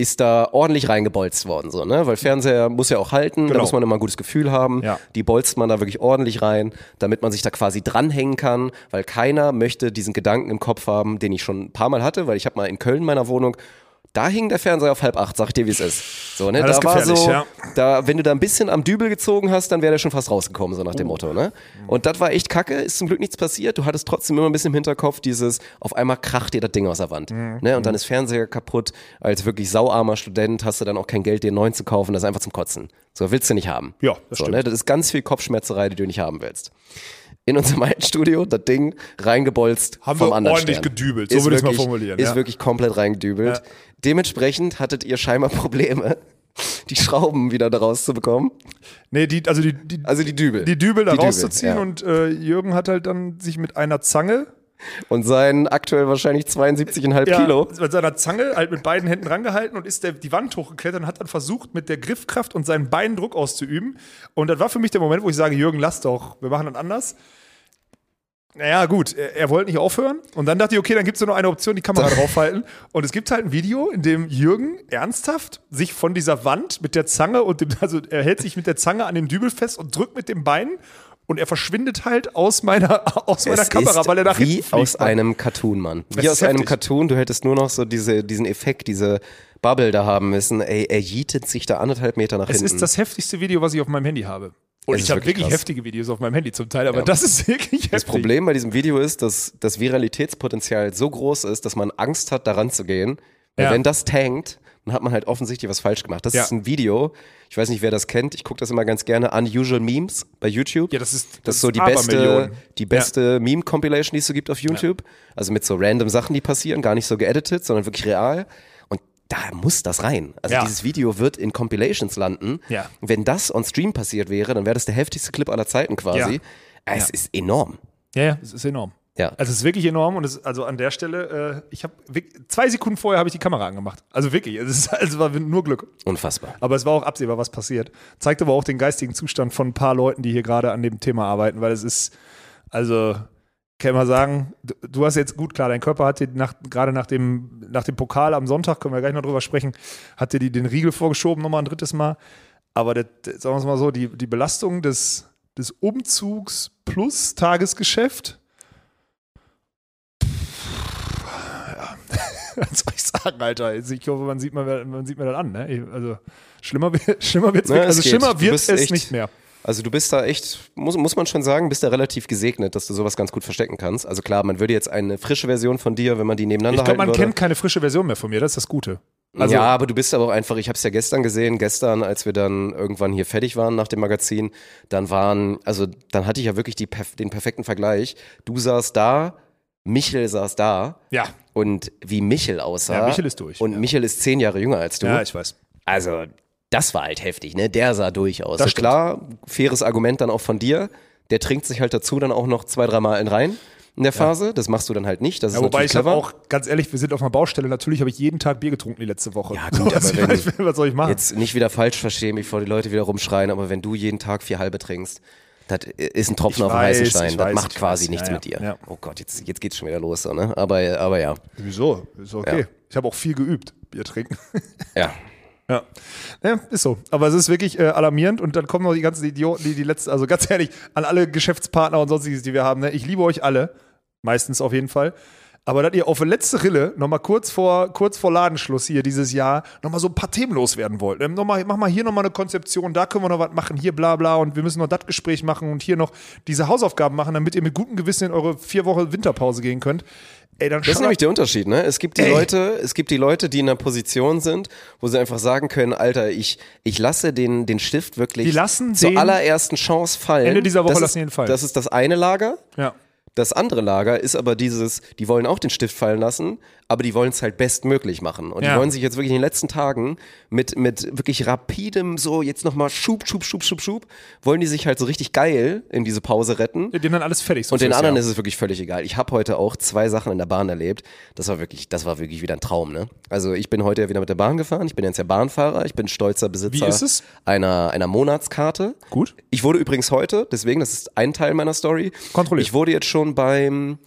ist da ordentlich reingebolzt worden, so, ne? Weil Fernseher muss ja auch halten, da Genau. muss man immer ein gutes Gefühl haben. Ja. Die bolzt man da wirklich ordentlich rein, damit man sich da quasi dranhängen kann, weil keiner möchte diesen Gedanken im Kopf haben, den ich schon ein paar Mal hatte, weil ich habe mal in Köln in meiner Wohnung da hing der Fernseher auf halb acht, sag ich dir, wie es ist. So, ne? Ja, das da war so, ja. da, wenn du da ein bisschen am Dübel gezogen hast, dann wäre der schon fast rausgekommen, so nach dem Motto, ne? Und das war echt kacke, ist zum Glück nichts passiert. Du hattest trotzdem immer ein bisschen im Hinterkopf dieses, auf einmal kracht dir das Ding aus der Wand. Ne? Und dann ist Fernseher kaputt. Als wirklich sauarmer Student hast du dann auch kein Geld, dir einen neuen zu kaufen. Das ist einfach zum Kotzen. So willst du nicht haben. Ja, das so, stimmt. ne? Das ist ganz viel Kopfschmerzerei, die du nicht haben willst. In unserem alten Studio, das Ding reingebolzt Haben vom wir anderen ordentlich Stern. gedübelt, so Ist würde ich's mal wirklich- formulieren, Ist ja. wirklich komplett reingedübelt. Ja. Dementsprechend hattet ihr scheinbar Probleme, die Schrauben wieder da rauszubekommen. Nee, die, also die, die, Also die Dübel. die Dübel da Die Dübel, rauszuziehen ja. und äh, Jürgen hat halt dann sich mit einer Zange Und sein aktuell wahrscheinlich 72,5 Kilo. mit seiner Zange halt mit beiden Händen rangehalten und ist der, die Wand hochgeklettert und hat dann versucht, mit der Griffkraft und seinen Beinen Druck auszuüben. Und das war für mich der Moment, wo ich sage, Jürgen, lass doch, wir machen das anders. Naja, gut, er, er wollte nicht aufhören. Und dann dachte ich, okay, dann gibt es nur noch eine Option, die Kamera draufhalten. Und es gibt halt ein Video, in dem Jürgen ernsthaft sich von dieser Wand mit der Zange und dem, also er hält sich mit der Zange an dem Dübel fest und drückt mit dem Bein. Und er verschwindet halt aus meiner, aus meiner Es Kamera, weil er nach wie aus einem Cartoon, Mann. Wie aus ist einem heftig. Cartoon. Du hättest nur noch so diese, diesen Effekt, diese Bubble da haben müssen. Ey, er jietet sich da anderthalb Meter nach Es hinten. ist das heftigste Video, was ich auf meinem Handy habe. Und ich habe wirklich krass. heftige Videos auf meinem Handy zum Teil, aber Ja. das ist wirklich heftig. Das Problem bei diesem Video ist, dass das Viralitätspotenzial so groß ist, dass man Angst hat, daran zu gehen. Weil Ja. wenn das tankt, dann hat man halt offensichtlich was falsch gemacht. Das Ja. ist ein Video, ich weiß nicht, wer das kennt, ich gucke das immer ganz gerne, Unusual Memes bei YouTube. Ja, das ist- das ist so die beste, die beste Meme-Compilation, die es so gibt auf YouTube. Also mit so random Sachen, die passieren, gar nicht so geeditet, sondern wirklich real. Da muss das rein. Also Ja. dieses Video wird in Compilations landen. Ja. Wenn das on Stream passiert wäre, dann wäre das der heftigste Clip aller Zeiten quasi. Ja. Es ist enorm. Ja, ja, es ist enorm. Ja. Also es ist wirklich enorm und es, also an der Stelle, äh, ich habe zwei Sekunden vorher habe ich die Kamera angemacht. Also wirklich, es ist, also es war nur Glück. Unfassbar. Aber es war auch absehbar, was passiert. Zeigt aber auch den geistigen Zustand von ein paar Leuten, die hier gerade an dem Thema arbeiten, weil es ist, also kann man sagen, du, hast jetzt gut klar, dein Körper hat dir nach, gerade nach dem, nach dem Pokal am Sonntag, können wir gleich noch drüber sprechen, hat dir die, den Riegel vorgeschoben, nochmal ein drittes Mal. Aber das, sagen wir es mal so, die, die Belastung des, des Umzugs plus Tagesgeschäft. Ja. Was soll ich sagen, Alter? Also Ich hoffe, man sieht mir, man sieht mir das an. Ne? Also schlimmer, wird- schlimmer wird's wirklich. es Also schlimmer wird es echt- nicht mehr. Also du bist da echt, muss, muss man schon sagen, bist da relativ gesegnet, dass du sowas ganz gut verstecken kannst. Also klar, man würde jetzt eine frische Version von dir, wenn man die nebeneinander Ich glaube, man würde. kennt keine frische Version mehr von mir. Das ist das Gute. Also, ja, aber du bist aber auch einfach, ich habe es ja gestern gesehen, gestern, als wir dann irgendwann hier fertig waren nach dem Magazin, dann waren, also dann hatte ich ja wirklich die, den perfekten Vergleich. Du saßt da, Michel saß da ja. und wie Michel aussah. Ja, Michel ist durch, Und ja. Michel ist zehn Jahre jünger als du. ja, ich weiß. Also, das war halt heftig, ne? Der sah durch aus. Das stimmt. klar, faires Argument dann auch von dir. Der trinkt sich halt dazu dann auch noch zwei, dreimal in rein in der Phase. Das machst du dann halt nicht. Das Ja, ist wobei ich habe clever. auch, ganz ehrlich, wir sind auf einer Baustelle. Natürlich habe ich jeden Tag Bier getrunken die letzte Woche. Ja, gut, was, aber wenn- was soll ich machen? Jetzt nicht wieder falsch verstehen, bevor die Leute wieder rumschreien, aber wenn du jeden Tag vier halbe trinkst, das ist ein Tropfen Ich auf den weiß, heißen Stein. Das weiß, macht quasi weiß. nichts Ja, mit dir. ja, ja. Oh Gott, jetzt, jetzt geht's schon wieder los, so, ne? Aber, aber ja. Wieso? Ist okay. Ja. Ich habe auch viel geübt, Bier trinken. Ja. Ja. ja, ist so. Aber es ist wirklich äh, alarmierend und dann kommen noch die ganzen Idioten, die die letzten, also ganz ehrlich, an alle Geschäftspartner und sonstiges, die wir haben. Ne? Ich liebe euch alle, meistens auf jeden Fall. Aber dass ihr auf der letzte Rille nochmal kurz vor, kurz vor Ladenschluss hier dieses Jahr nochmal so ein paar Themen loswerden wollt. Ähm, noch mal, mach mal hier nochmal eine Konzeption, da können wir noch was machen, hier bla bla und wir müssen noch das Gespräch machen und hier noch diese Hausaufgaben machen, damit ihr mit gutem Gewissen in eure vier Wochen Winterpause gehen könnt. Ey, dann Das ist nämlich der Unterschied, ne? Es gibt die Ey. Leute, es gibt die Leute, die in einer Position sind, wo sie einfach sagen können, Alter, ich, ich lasse den, den Stift wirklich Die lassen zur allerersten Chance fallen. Ende dieser Woche das lassen ist, ihn fallen. Das ist das eine Lager. ja. Das andere Lager ist aber dieses, die wollen auch den Stift fallen lassen, aber die wollen es halt bestmöglich machen. Und Ja. die wollen sich jetzt wirklich in den letzten Tagen mit, mit wirklich rapidem, so jetzt nochmal Schub, Schub, Schub, Schub, Schub, wollen die sich halt so richtig geil in diese Pause retten. Dem dann alles fertig. So Und den anderen Jahr. ist es wirklich völlig egal. Ich habe heute auch zwei Sachen in der Bahn erlebt. Das war wirklich, das war wirklich wieder ein Traum, ne? Also ich bin heute ja wieder mit der Bahn gefahren. Ich bin jetzt ja Bahnfahrer. Ich bin stolzer Besitzer Wie ist es? einer einer Monatskarte. Gut. Ich wurde übrigens heute, deswegen, das ist ein Teil meiner Story. Kontrolliert. Ich wurde jetzt schon beim,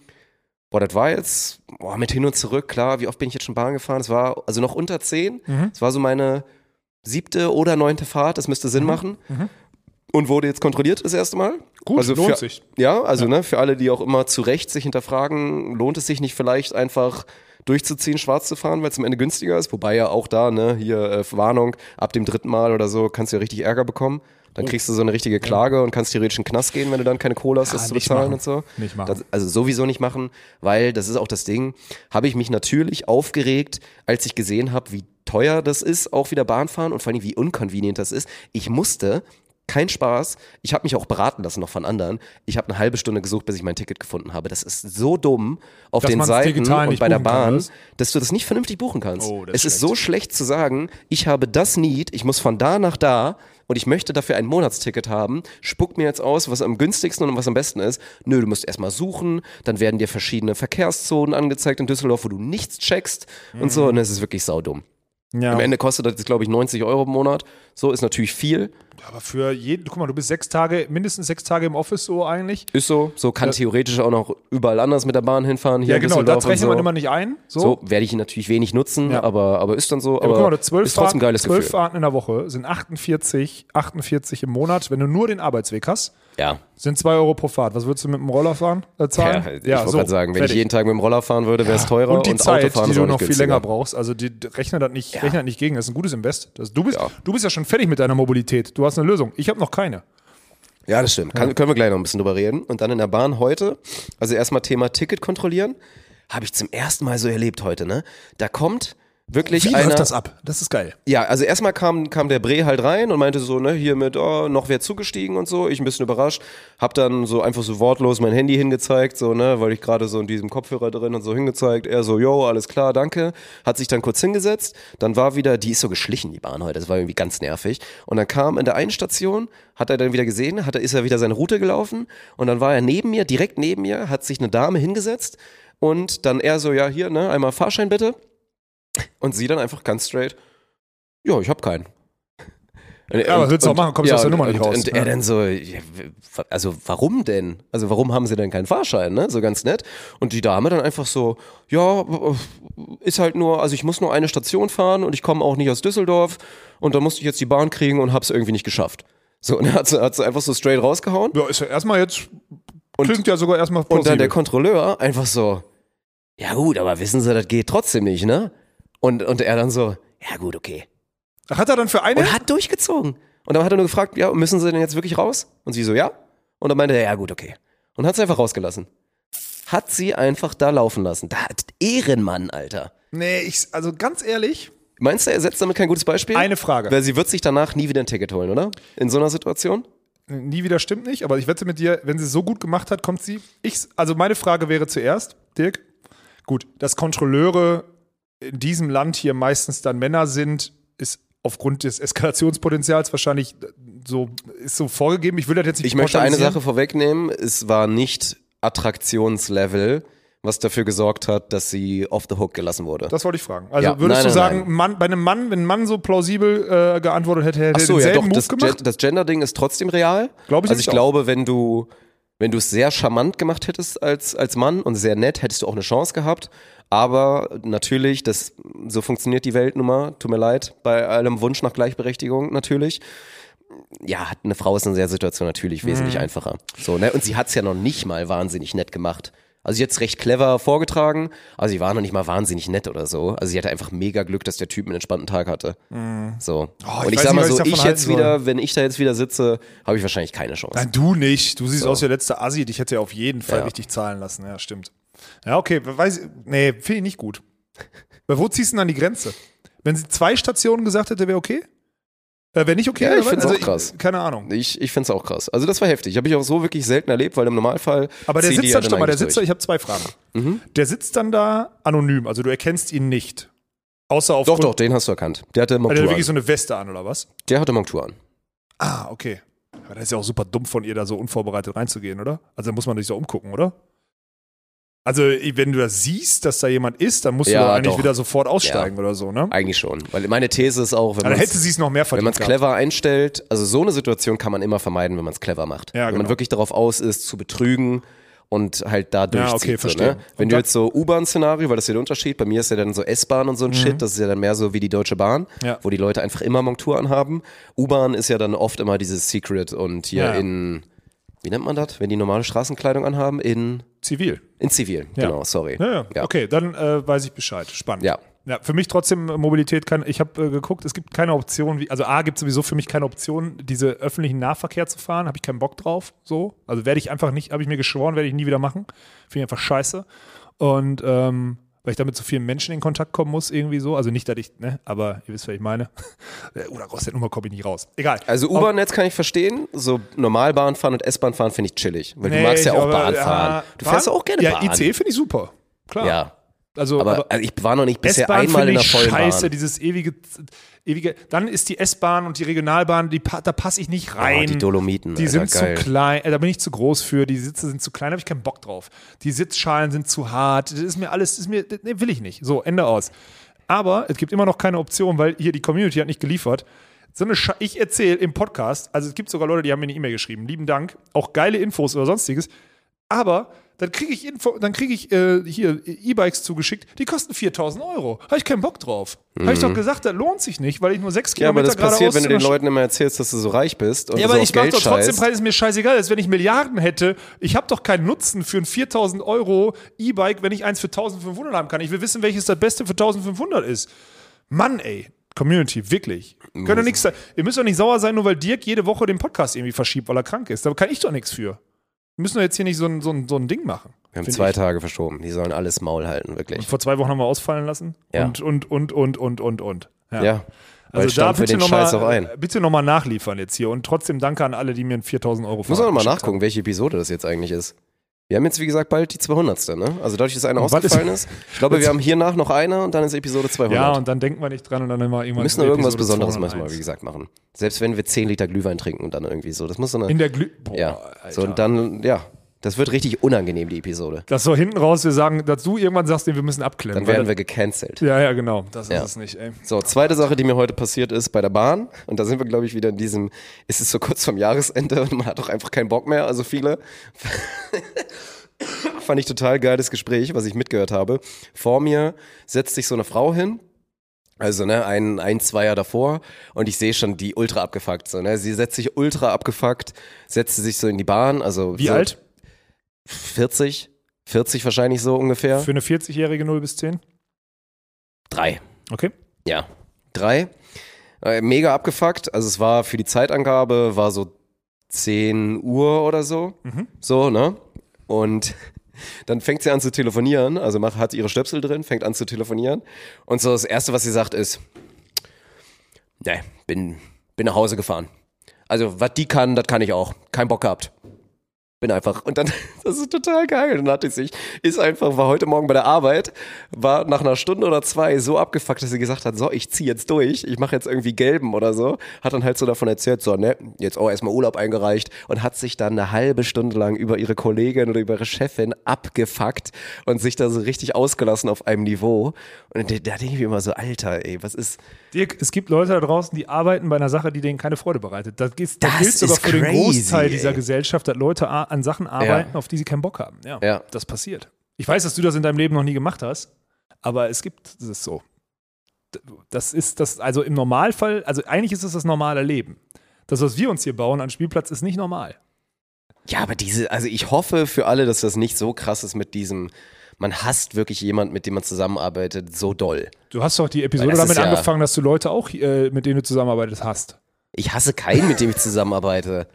boah, das war jetzt, boah, mit hin und zurück, klar, wie oft bin ich jetzt schon Bahn gefahren? Es war also noch unter zehn. Mhm. Es war so meine siebte oder neunte Fahrt. Das müsste Mhm. Sinn machen. Und wurde jetzt kontrolliert das erste Mal. Gut, also lohnt für, sich. Ja, also Ne, für alle, die auch immer zu Recht sich hinterfragen, lohnt es sich nicht vielleicht einfach durchzuziehen, schwarz zu fahren, weil es am Ende günstiger ist. Wobei ja auch da, ne, hier äh, Warnung, ab dem dritten Mal oder so kannst du ja richtig Ärger bekommen. Oh. Dann kriegst du so eine richtige Klage und kannst theoretisch in den Knast gehen, wenn du dann keine Kohle hast, das zu bezahlen machen. und so. Nicht machen. Das, also sowieso nicht machen, weil das ist auch das Ding, habe ich mich natürlich aufgeregt, als ich gesehen habe, wie teuer das ist, auch wieder Bahnfahren und vor allem wie unconvenient das ist. Ich musste kein Spaß. Ich habe mich auch beraten lassen noch von anderen. Ich habe eine halbe Stunde gesucht, bis ich mein Ticket gefunden habe. Das ist so dumm auf Dass den Seiten und bei der kann, Bahn, was? dass du das nicht vernünftig buchen kannst. Oh, es ist ist so schlecht zu sagen, ich habe das Need, ich muss von da nach da und ich möchte dafür ein Monatsticket haben. Spuck mir jetzt aus, was am günstigsten und was am besten ist. Nö, du musst erstmal suchen, dann werden dir verschiedene Verkehrszonen angezeigt in Düsseldorf, wo du nichts checkst und so und es ist wirklich saudumm. Ja. Am Ende kostet das, glaube ich, 90 Euro im Monat. So ist natürlich viel. Aber für jeden, guck mal, du bist sechs Tage, mindestens sechs Tage im Office so eigentlich. Ist so. So kann theoretisch auch noch überall anders mit der Bahn hinfahren. Hier Ja, genau, das und rechnet so. man immer nicht ein. So, So werde ich ihn natürlich wenig nutzen, Ja. aber, aber ist dann so. aber Aber, guck mal, zwölf, ist trotzdem geiles zwölf Gefühl. Fahrten in der Woche sind 48, 48 im Monat. Wenn du nur den Arbeitsweg hast, Ja. sind zwei Euro pro Fahrt. Was würdest du mit dem Roller fahren, äh, Ja, zahlen? ich wollte gerade sagen, wenn fertig. ich jeden Tag mit dem Roller fahren würde, wäre es teurer und die Zeit, Autofahren die du noch viel länger brauchst. Also die, die rechne das nicht, rechne das nicht gegen. Das ist ein gutes Invest. Das, du, bist, Ja. du bist ja schon fertig mit deiner Mobilität. Du hast eine Lösung. Ich habe noch keine. Ja, das stimmt. Kann, Können wir gleich noch ein bisschen drüber reden. Und dann in der Bahn heute, also erstmal Thema Ticket kontrollieren, habe ich zum ersten Mal so erlebt heute, ne? Da kommt wirklich Wie einer. läuft das ab? Das ist geil. Ja, also erstmal kam, kam der Bre halt rein und meinte so, ne, hier mit, oh, noch wer zugestiegen und so. Ich ein bisschen überrascht. Hab dann so einfach so wortlos mein Handy hingezeigt, so, ne, weil ich gerade so in diesem Kopfhörer drin und so hingezeigt. Er so, yo, alles klar, danke. Hat sich dann kurz hingesetzt. Dann war wieder, die ist so geschlichen, die Bahn heute. Das war irgendwie ganz nervig. Und dann kam in der einen Station, hat er dann wieder gesehen, hat er, ist er wieder seine Route gelaufen. Und dann war er neben mir, direkt neben mir, hat sich eine Dame hingesetzt. Und dann er so, ja, hier, ne, einmal Fahrschein bitte. Und sie dann einfach ganz straight, ja, ich hab keinen. Ja, was willst du auch machen? Kommst du aus der Nummer nicht und, raus. Und Ja. er dann so, ja, also warum denn? Also warum haben sie denn keinen Fahrschein, ne? So ganz nett. Und die Dame dann einfach so, ja, ist halt nur, also ich muss nur eine Station fahren und ich komme auch nicht aus Düsseldorf und da musste ich jetzt die Bahn kriegen und hab's irgendwie nicht geschafft. So, und er hat sie, hat sie einfach so straight rausgehauen. Ja, ist ja erstmal jetzt, klingt ja sogar erstmal Und dann plausibel. der Kontrolleur einfach so, ja gut, aber wissen Sie, das geht trotzdem nicht, ne? Und, und er dann so, ja gut, okay. Ach, Hat er dann für eine? Und hat durchgezogen. Und dann hat er nur gefragt, ja, müssen Sie denn jetzt wirklich raus? Und sie so, ja. Und dann meinte er, ja gut, okay. Und hat sie einfach rausgelassen. Hat sie einfach da laufen lassen. Da Ehrenmann, Alter. Nee, ich, also ganz ehrlich, Meinst du, er setzt damit kein gutes Beispiel? eine Frage. Weil sie wird sich danach nie wieder ein Ticket holen, oder? In so einer Situation? Nie wieder stimmt nicht, aber ich wette mit dir, wenn sie es so gut gemacht hat, kommt sie. Ich, also meine Frage wäre zuerst, Dirk, gut, dass Kontrolleure in diesem Land hier meistens dann Männer sind, ist aufgrund des Eskalationspotenzials wahrscheinlich so, ist so vorgegeben. Ich will das jetzt nicht Ich möchte eine. Sache vorwegnehmen. Es war nicht Attraktionslevel, was dafür gesorgt hat, dass sie off the hook gelassen wurde. Das wollte ich fragen. Also Ja, würdest nein, du nein, sagen, nein. Mann, bei einem Mann, wenn ein Mann so plausibel äh, geantwortet hätte, hätte Ach er so, ja denselben doch, Move das, gemacht? Gen- das Gender-Ding ist trotzdem real. Glaube ich also ich auch. glaube, wenn du, wenn du es sehr charmant gemacht hättest als, als Mann und sehr nett, hättest du auch eine Chance gehabt. Aber natürlich, das, so funktioniert die Welt nun mal. Tut mir leid, bei allem Wunsch nach Gleichberechtigung natürlich. Ja, eine Frau ist in der Situation natürlich wesentlich Mhm. einfacher. So, ne? Und sie hat es ja noch nicht mal wahnsinnig nett gemacht. Also sie hat es recht clever vorgetragen, aber sie war noch nicht mal wahnsinnig nett oder so. Also sie hatte einfach mega Glück, dass der Typ einen entspannten Tag hatte. So. Mhm. Oh, ich und ich sag mal so, ich ich jetzt soll. wieder, wenn ich da jetzt wieder sitze, habe ich wahrscheinlich keine Chance. Nein, du nicht. Du siehst So. aus wie der letzte Assi. Dich hätte er auf jeden Fall Ja. richtig zahlen lassen. Ja, stimmt. Ja, okay. Weiß, ich- nee, finde ich nicht gut. Weil wo ziehst du denn dann die Grenze? Wenn sie zwei Stationen gesagt hätte, wäre okay? Äh, Wäre nicht okay? Ja, ich was? find's also auch krass. keine Ahnung. Ich, ich finde es auch krass. Also das war heftig. Habe ich auch so wirklich selten erlebt, weil im Normalfall. Aber der sitzt ja dann, stopp mal, der sitzt da, ich habe zwei Fragen. Der sitzt dann da anonym, also du erkennst ihn nicht. Außer auf Doch, doch, den hast du erkannt. Der hatte Hat er Montur wirklich so an. eine Weste an oder was? Der hatte Montur an. Ah, okay. Aber das ist ja auch super dumm von ihr, da so unvorbereitet reinzugehen, oder? Also da muss man sich so umgucken, oder? Also, wenn du das siehst, dass da jemand ist, dann musst du Ja, doch eigentlich doch. wieder sofort aussteigen oder so, ne? Eigentlich schon. Weil meine These ist auch, wenn Also man hätte sie es noch mehr wenn verdient. man es gehabt. clever einstellt, also so eine Situation kann man immer vermeiden, wenn man es clever macht. Ja, wenn genau. man wirklich darauf aus ist, zu betrügen und halt da durchzieht. okay, so, verstehe. ne? Wenn Und du jetzt so U-Bahn-Szenario, weil das ist ja der Unterschied, bei mir ist ja dann so S-Bahn und so ein Shit, das ist ja dann mehr so wie die Deutsche Bahn, Mhm. Ja. wo die Leute einfach immer Montur anhaben. U-Bahn ist ja dann oft immer dieses Secret und hier Ja. in, wie nennt man das, wenn die normale Straßenkleidung anhaben? In, Zivil. in Zivil, Ja. genau, sorry. Ja, ja. Okay, dann äh, weiß ich Bescheid. Spannend. Ja. Ja, für mich trotzdem äh, Mobilität kann, ich habe äh, geguckt, es gibt keine Option, wie, also A gibt es sowieso für mich keine Option, diese öffentlichen Nahverkehr zu fahren, habe ich keinen Bock drauf, so. Also werde ich einfach nicht, habe ich mir geschworen, werde ich nie wieder machen. Finde ich einfach scheiße. Und ähm, weil ich damit zu vielen Menschen in Kontakt kommen muss, irgendwie so. Also nicht, dass ich, ne, aber ihr wisst, was ich meine. Oder aus der Nummer komme ich nicht raus. Egal. Also U-Bahn-Netz kann ich verstehen, so Normalbahn fahren und S-Bahn fahren finde ich chillig, weil Nee, du magst ja auch Bahn ja, fahren. Du fährst ja auch gerne ja, Bahn. ICE finde ich super. Klar. Ja, Also, aber, also ich war noch nicht bisher einmal in ich vollen scheiße, dieses ewige, ewige. Dann ist die S-Bahn und die Regionalbahn, die, da passe ich nicht rein. Oh, die Dolomiten, Die Alter, sind geil. zu klein, äh, da bin ich zu groß für. Die Sitze sind zu klein, da habe ich keinen Bock drauf. Die Sitzschalen sind zu hart. Das ist mir alles, das ist mir, nee, will ich nicht. So, Ende aus. Aber es gibt immer noch keine Option, weil hier die Community hat nicht geliefert. So eine Scha ich erzähle im Podcast, also es gibt sogar Leute, die haben mir eine E-Mail geschrieben, lieben Dank, auch geile Infos oder sonstiges. Aber dann kriege ich Info, dann kriege ich äh, hier E-Bikes zugeschickt, die kosten 4000 Euro. Habe ich keinen Bock drauf. Habe ich doch gesagt, das lohnt sich nicht, weil ich nur sechs Mhm. ja, aber Kilometer das passiert, wenn du den Leuten immer erzählst, dass du so reich bist und ja, so aber auf ich mach Geld doch trotzdem. Preis, ist mir scheißegal, als wenn ich Milliarden hätte. Ich habe doch keinen Nutzen für ein 4000 Euro E-Bike, wenn ich eins für 1500 haben kann. Ich will wissen, welches das Beste für 1500 ist. Mann, ey. Community, wirklich. Könnt ihr, nix, ihr müsst doch nicht sauer sein, nur weil Dirk jede Woche den Podcast irgendwie verschiebt, weil er krank ist. Da kann ich doch nichts für. Wir müssen doch jetzt hier nicht so ein, so ein, so ein Ding machen. Wir haben zwei ich. Tage verschoben. Die sollen alles Maul halten, wirklich. Vor zwei Wochen haben wir ausfallen lassen. Ja. Und, und, und, und, und, und, und. Ja. Weil Also da bitte nochmal bitte noch mal nachliefern jetzt hier. Und trotzdem danke an alle, die mir einen 4000 Euro Muss man noch mal geschickt nachgucken, welche Episode das jetzt eigentlich ist. Wir haben jetzt, wie gesagt, bald die 200. Ne? Also dadurch, dass eine Und ausgefallen ist- ist. Ich glaube, wir haben hiernach noch eine und dann ist Episode 200. Ja, und dann denken wir nicht dran und dann immer irgendwann. wir müssen irgendwas Besonderes 201. manchmal, wie gesagt, machen. Selbst wenn wir 10 Liter Glühwein trinken und dann irgendwie so. Das muss so eine. In der Glüh. Boah, ja. Alter. So, und dann, ja. Das wird richtig unangenehm, die Episode. Das so hinten raus, wir sagen, dass du irgendwann sagst, nee, wir müssen abklemmen. Dann werden wir gecancelt. Ja, ja, genau. Das ist Ja. es nicht, ey. So, zweite Sache, die mir heute passiert ist bei der Bahn. Und da sind wir, glaube ich, wieder in diesem, ist es so kurz vom Jahresende und man hat doch einfach keinen Bock mehr. Also viele. Fand ich total geiles Gespräch, was ich mitgehört habe. Vor mir setzt sich so eine Frau hin. Also, ne, ein, ein, Zweier davor und ich sehe schon die ultra abgefuckt. So, ne? Sie setzt sich ultra abgefuckt, setzt sich so in die Bahn. Also Wie so alt? 40, 40 wahrscheinlich so ungefähr. Für eine 40-jährige 0 bis 10? Drei. Okay. Ja, drei. Äh, mega abgefuckt. Also es war für die Zeitangabe, war so 10 Uhr oder so. Mhm. So, ne? Und dann fängt sie an zu telefonieren, also macht, hat ihre Stöpsel drin, fängt an zu telefonieren. Und so das Erste, was sie sagt, ist, ne, bin, bin nach Hause gefahren. Also, was die kann, das kann ich auch. Kein Bock gehabt. Bin einfach. Und dann, das ist total geil. Dann hatte ich sich, ist einfach, war heute Morgen bei der Arbeit, war nach einer Stunde oder zwei so abgefuckt, dass sie gesagt hat, so, ich zieh jetzt durch, ich mache jetzt irgendwie gelben oder so. Hat dann halt so davon erzählt, so, ne, jetzt auch erstmal Urlaub eingereicht und hat sich dann eine halbe Stunde lang über ihre Kollegin oder über ihre Chefin abgefuckt und sich da so richtig ausgelassen auf einem Niveau. Und da denke ich mir immer so, Alter, ey, was ist, Dirk, es gibt Leute da draußen, die arbeiten bei einer Sache, die denen keine Freude bereitet. Das, gilt- das Das gilt sogar ist für den Großteil ey. dieser Gesellschaft, dass Leute an Sachen arbeiten, auf die sie keinen Bock haben. Ja, Ja. das passiert. Ich weiß, dass du das in deinem Leben noch nie gemacht hast, aber es gibt, das ist so. Das ist das, also im Normalfall, also eigentlich ist es das normale Leben. Das, was wir uns hier bauen an Spielplatz, ist nicht normal. Ja, aber diese, also ich hoffe für alle, dass das nicht so krass ist mit diesem, man hasst wirklich jemand, mit dem man zusammenarbeitet, so doll. Du hast doch die Episode damit ja- angefangen, dass du Leute auch, äh, mit denen du zusammenarbeitest, hast. Ich hasse keinen, mit dem ich zusammenarbeite.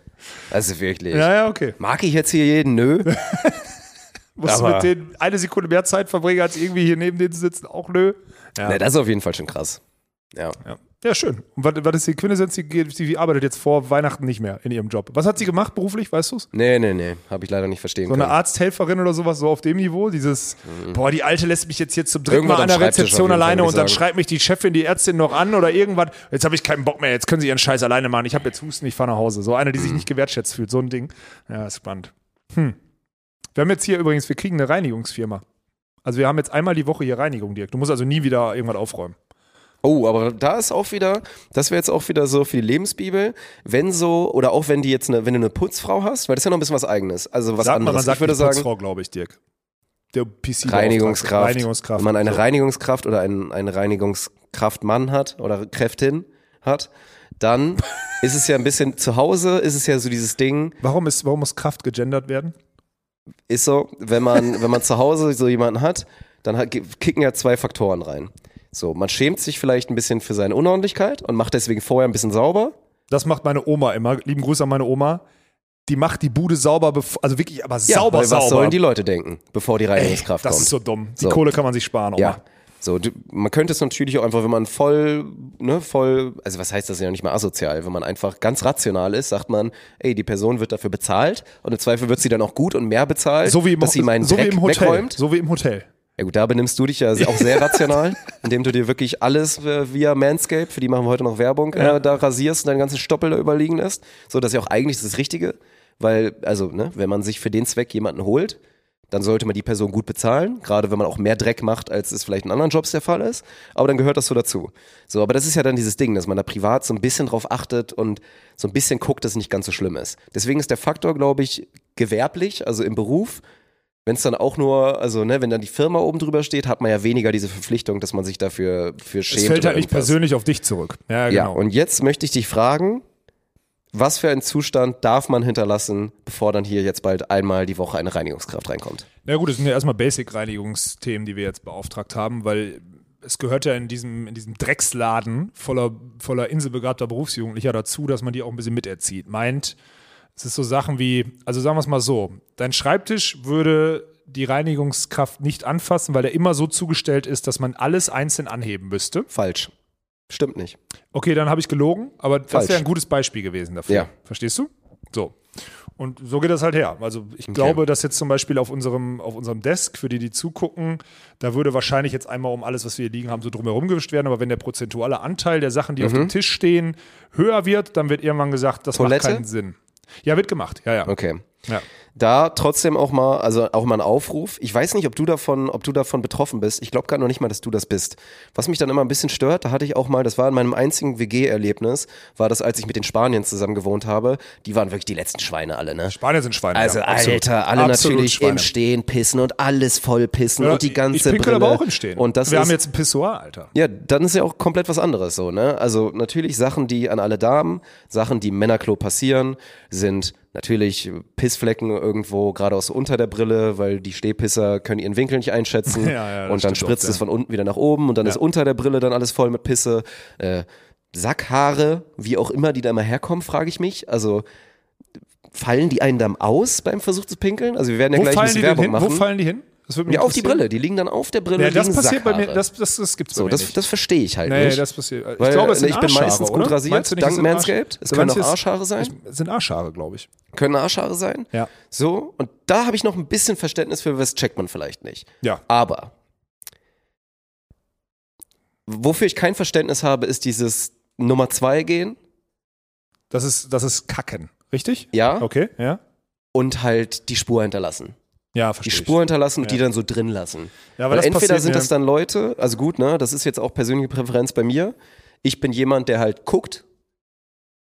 Also wirklich. ja, okay. Mag ich jetzt hier jeden? Nö. Musst du Aber- mit denen eine Sekunde mehr Zeit verbringen, als irgendwie hier neben denen zu sitzen? Auch nö. Ja. Na, das ist auf jeden Fall schon krass. Ja. Ja. Ja, schön. Und was, was ist die Quintessenz? Sie, arbeitet jetzt vor Weihnachten nicht mehr in ihrem Job. Was hat sie gemacht beruflich, weißt du's? Nee, nee, nee, habe ich leider nicht verstehen So eine können. Arzthelferin oder sowas, so auf dem Niveau? Dieses, boah, die Alte lässt mich jetzt hier zum dritten Mhm. Irgendwas Mal an der Rezeption alleine und dann schreibt mich die Chefin, die Ärztin noch an oder irgendwas. Jetzt habe ich keinen Bock mehr, jetzt können sie ihren Scheiß alleine machen. Ich habe jetzt Husten, ich fahre nach Hause. So eine, die sich Mhm. nicht gewertschätzt fühlt, so ein Ding. Ja, ist spannend. Hm. Wir haben jetzt hier übrigens, wir kriegen eine Reinigungsfirma. Also wir haben jetzt einmal die Woche hier Reinigung, Dirk. Du musst also nie wieder irgendwas aufräumen. Oh, aber da ist auch wieder, das wäre jetzt auch wieder so für die Lebensbibel, wenn so, oder auch wenn die jetzt eine, wenn du eine Putzfrau hast, weil das ist ja noch ein bisschen was eigenes, also was man, anderes. man sagt ich würde sagen, Putzfrau, glaube ich, Dirk. Der PC Reinigungskraft. Reinigungskraft. Wenn man eine So. Reinigungskraft oder einen, eine Reinigungskraftmann hat oder Kräftin hat, dann ist es ja ein bisschen zu Hause, ist es ja so dieses Ding, Warum, ist, warum muss Kraft gegendert werden? ist so, wenn man, wenn man zu Hause so jemanden hat, dann hat, kicken ja zwei Faktoren rein. So, man schämt sich vielleicht ein bisschen für seine Unordentlichkeit und macht deswegen vorher ein bisschen sauber. Das macht meine Oma immer. Lieben Gruß an meine Oma. Die macht die Bude sauber, also wirklich, aber Ja, sauber, weil was sauber. sollen die Leute denken, bevor die Ey, Reinigungskraft das kommt? ist so dumm. Die So. Kohle kann man sich sparen, Oma. Ja. So, du, man könnte es natürlich auch einfach, wenn man voll, ne, voll, also was heißt das ja nicht mal asozial, wenn man einfach ganz rational ist, sagt man, ey, die Person wird dafür bezahlt und im Zweifel wird sie dann auch gut und mehr bezahlt, So wie im, dass sie meinen so wie Dreck im Hotel. wegräumt. So wie im Hotel. Ja gut, da benimmst du dich ja auch sehr rational, indem du dir wirklich alles äh, via Manscape, für die machen wir heute noch Werbung, Ja. äh, da rasierst und deinen ganzen Stoppel da überliegen lässt. So, das ist ja auch eigentlich das Richtige, weil, also, ne, wenn man sich für den Zweck jemanden holt, dann sollte man die Person gut bezahlen, gerade wenn man auch mehr Dreck macht, als es vielleicht in anderen Jobs der Fall ist. Aber dann gehört das so dazu. So, aber das ist ja dann dieses Ding, dass man da privat so ein bisschen drauf achtet und so ein bisschen guckt, dass es nicht ganz so schlimm ist. Deswegen ist der Faktor, glaube ich, gewerblich, also im Beruf, wenn es dann auch nur, also ne, wenn dann die Firma oben drüber steht, hat man ja weniger diese Verpflichtung, dass man sich dafür für schämt. Es fällt halt nicht persönlich auf dich zurück. Ja, Ja, genau. und jetzt möchte ich dich fragen, was für einen Zustand darf man hinterlassen, bevor dann hier jetzt bald einmal die Woche eine Reinigungskraft reinkommt? Na gut, das sind ja erstmal Basic-Reinigungsthemen, die wir jetzt beauftragt haben, weil es gehört ja in diesem, in diesem Drecksladen voller, voller inselbegabter Berufsjugendlicher dazu, dass man die auch ein bisschen miterzieht. Meint, es ist so Sachen wie, also sagen wir es mal so, dein Schreibtisch würde die Reinigungskraft nicht anfassen, weil er immer so zugestellt ist, dass man alles einzeln anheben müsste. Falsch. Stimmt nicht. Okay, dann habe ich gelogen, aber das Falsch. wäre ein gutes Beispiel gewesen dafür. Ja. Verstehst du? So. Und so geht das halt her. Also ich glaube, dass jetzt zum Beispiel auf unserem, auf unserem Desk, für die, die zugucken, da würde wahrscheinlich jetzt einmal um alles, was wir hier liegen haben, so drumherum gewischt werden. Aber wenn der prozentuale Anteil der Sachen, die auf dem Tisch stehen, höher wird, dann wird irgendwann gesagt, das Mhm. Toilette? macht keinen Sinn. Ja, wird gemacht. Ja, ja. Okay. ja. Da trotzdem auch mal, also auch mal ein Aufruf. Ich weiß nicht, ob du davon, ob du davon betroffen bist. Ich glaube gar noch nicht mal, dass du das bist. Was mich dann immer ein bisschen stört, da hatte ich auch mal, das war in meinem einzigen WG-Erlebnis, war das, als ich mit den Spaniern zusammen gewohnt habe. Die waren wirklich die letzten Schweine alle, ne? Spanier sind Schweine. Also ja. Alter, alle Absolut natürlich Schweine. im Stehen pissen und alles voll pissen Ja, und die ganze ich pinkel Brille. aber auch im Stehen. Und das wir ist, haben jetzt ein Pissoir, Alter. ja, dann ist ja auch komplett was anderes so, ne? Also natürlich Sachen, die an alle Damen, Sachen, die im Männerklo passieren, sind natürlich Pissflecken irgendwo, geradeaus unter der Brille, weil die Stehpisser können ihren Winkel nicht einschätzen. Ja, ja, und dann spritzt oft, es von unten wieder nach oben und dann ist unter der Brille dann alles voll mit Pisse. Äh, Sackhaare, wie auch immer die da immer herkommen, frage ich mich. Also fallen die einen dann aus beim Versuch zu pinkeln? Also wir werden ja Wo gleich ein bisschen Werbung hin? machen. Wo fallen die hin? Das würde mich ja, auf die. Brille. Die liegen dann auf der Brille. Ja, das passiert bei mir, Sackhaare. das, das, das gibt's bei So, mir das, nicht. das verstehe ich halt Nee, nicht. das passiert. Ich Weil, glaube, es sind ich bin meistens gut oder? rasiert, nicht, dank Manscaped. Es können auch Arschhaare sein. Es sind Arschhaare, glaube ich. Können Arschhaare sein. Ja. So, und da habe ich noch ein bisschen Verständnis für, was checkt man vielleicht nicht. Ja. Aber wofür ich kein Verständnis habe, ist dieses Nummer zwei gehen, Das ist, das ist Kacken. Richtig? ja, Okay, ja. und halt die Spur hinterlassen. Ja, Die. Spur hinterlassen und Ja. die dann so drin lassen. Ja, aber Weil das entweder passiert sind das dann Leute, also gut, ne, das ist jetzt auch persönliche Präferenz bei mir. Ich bin jemand, der halt guckt.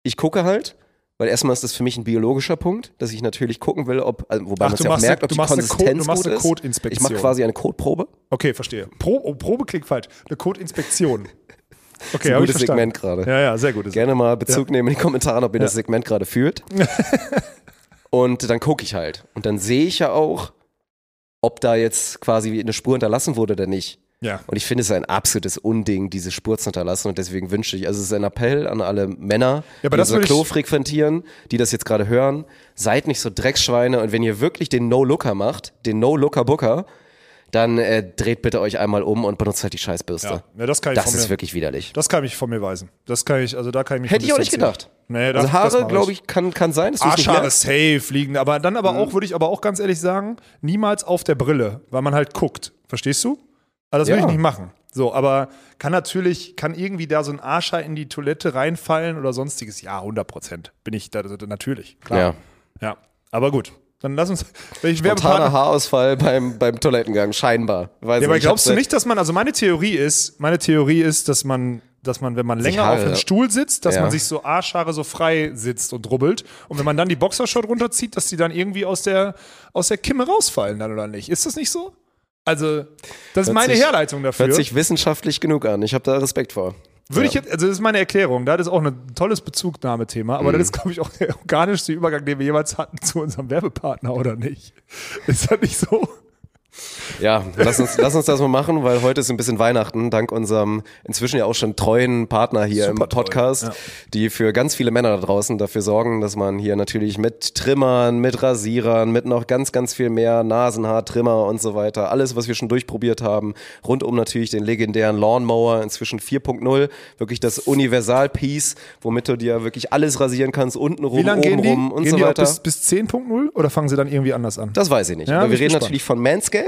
Ich gucke halt, weil erstmal ist das für mich ein biologischer Punkt, dass ich natürlich gucken will, ob, also, wobei man es ja auch merkt, eine- ob die eine Konsistenz du machst gut eine ist. Codeinspektion. Ich mache quasi eine Codeprobe. Okay, verstehe. Pro, oh, Probe klingt falsch. Eine Codeinspektion. Okay, Das ist ein gutes. Segment gerade. Ja, ja, sehr gut. Gerne mal Bezug nehmen in die Kommentare, ob ihr Ja. das Segment gerade führt. und dann gucke ich halt. Und dann sehe ich ja auch, ob da jetzt quasi eine Spur hinterlassen wurde oder nicht. Ja. Und ich finde es ein absolutes Unding, diese Spur zu hinterlassen. Und deswegen wünsche ich, also es ist ein Appell an alle Männer, Ja, aber die das unser Klo frequentieren, die das jetzt gerade hören. Seid nicht so Drecksschweine. Und wenn ihr wirklich den No-Looker macht, den No-Looker-Booker, dann äh, dreht bitte euch einmal um und benutzt halt die Scheißbürste. Ja, ja das kann ich Das ist mir, wirklich widerlich. das kann ich von mir weisen. Das kann ich, also da kann ich mich Hätte ich auch nicht gedacht. Nee, das, also das Haare, mach glaube ich, kann, kann sein. Arschhaare safe fliegen, aber dann aber Mhm. auch, würde ich aber auch ganz ehrlich sagen, niemals auf der Brille, weil man halt guckt. Verstehst du? Also das würde Ja. ich nicht machen. So, aber kann natürlich, kann irgendwie da so ein Arschhaar in die Toilette reinfallen oder sonstiges? Ja, 100 Prozent. Bin ich da, da natürlich, klar. Ja. Ja, aber gut. Dann lass uns, welchen Spontaner. Haarausfall beim, beim Toilettengang, scheinbar. Weiß Ja, aber glaubst ich du nicht, dass man, also meine Theorie ist, meine Theorie ist, dass man, dass man, wenn man länger auf einem Stuhl sitzt, dass Ja. man sich so Arschhaare so frei sitzt und rubbelt. Und wenn man dann die Boxershort runterzieht, dass die dann irgendwie aus der, aus der Kimme rausfallen dann oder nicht? Ist das nicht so? Also, das ist Hört meine sich- Herleitung dafür. Hört sich wissenschaftlich genug an. Ich habe da Respekt vor. Würde Ja. ich jetzt, also das ist meine Erklärung. Das ist auch ein tolles Bezugnahmethema, aber das ist, glaube ich, auch der organischste Übergang, den wir jeweils hatten zu unserem Werbepartner, oder nicht? Ist das nicht so? Ja, lass uns, lass uns das mal machen, weil heute ist ein bisschen Weihnachten, dank unserem inzwischen ja auch schon treuen Partner hier im Super treu, Podcast, ja. die für ganz viele Männer da draußen dafür sorgen, dass man hier natürlich mit Trimmern, mit Rasierern, mit noch ganz, ganz viel mehr Nasenhaar, Trimmer und so weiter, alles, was wir schon durchprobiert haben, rund um natürlich den legendären Lawnmower, inzwischen 4.0, wirklich das Universal-Piece, womit du dir wirklich alles rasieren kannst, lange gehen die? obenrum und gehen so weiter. bis, bis 10.0 oder fangen sie dann irgendwie anders an? Das weiß ich nicht. Ja, aber wir reden gespannt. natürlich von Manscaped.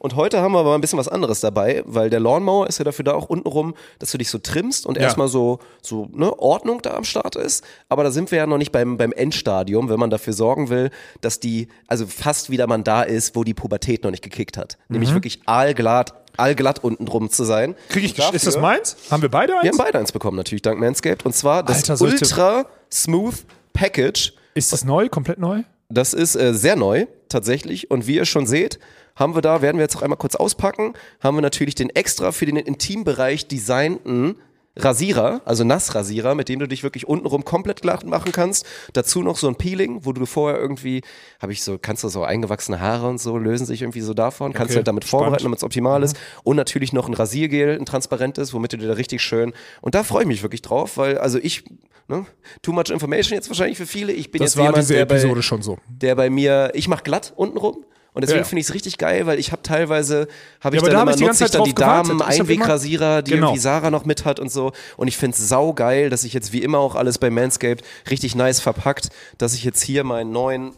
Und heute haben wir aber ein bisschen was anderes dabei, weil der Lawnmower ist ja dafür da auch untenrum, dass du dich so trimmst und Ja. erstmal so, so ne, Ordnung da am Start ist. Aber da sind wir ja noch nicht beim, beim Endstadium, wenn man dafür sorgen will, dass die, also fast wieder man da ist, wo die Pubertät noch nicht gekickt hat. Mhm. Nämlich wirklich allglatt, allglatt unten drum zu sein. Krieg ich, Dafür- ist das meins? Haben wir beide eins? Wir haben beide eins bekommen, natürlich, dank Manscaped. Und zwar das Alter, Ultra Smooth Package. Ist das neu, komplett neu? Das ist äh, sehr neu, tatsächlich. Und wie ihr schon seht, haben wir da, werden wir jetzt auch einmal kurz auspacken, haben wir natürlich den extra für den Intimbereich designten Rasierer, also Nassrasierer, mit dem du dich wirklich untenrum komplett glatt machen kannst. Dazu noch so ein Peeling, wo du vorher irgendwie, habe ich so, kannst du so eingewachsene Haare und so, lösen sich irgendwie so davon, kannst Okay, du halt damit vorbereiten, damit es optimal ist. Und natürlich noch ein Rasiergel, ein transparentes, womit du dir da richtig schön, und da freue ich mich wirklich drauf, weil, also ich, ne, too much information jetzt wahrscheinlich für viele, ich bin Das jetzt war jemand, diese der bei, Episode schon so. der bei mir, ich mach glatt untenrum. Und deswegen Ja, ja. finde ich es richtig geil, weil ich habe teilweise, habe ich da dann hab immer, ich die nutze ich dann die. Damen Einwegrasierer, die Genau. irgendwie Sarah noch mit hat und so. Und ich finde es sau geil, dass ich jetzt wie immer auch alles bei Manscaped richtig nice verpackt, dass ich jetzt hier meinen neuen,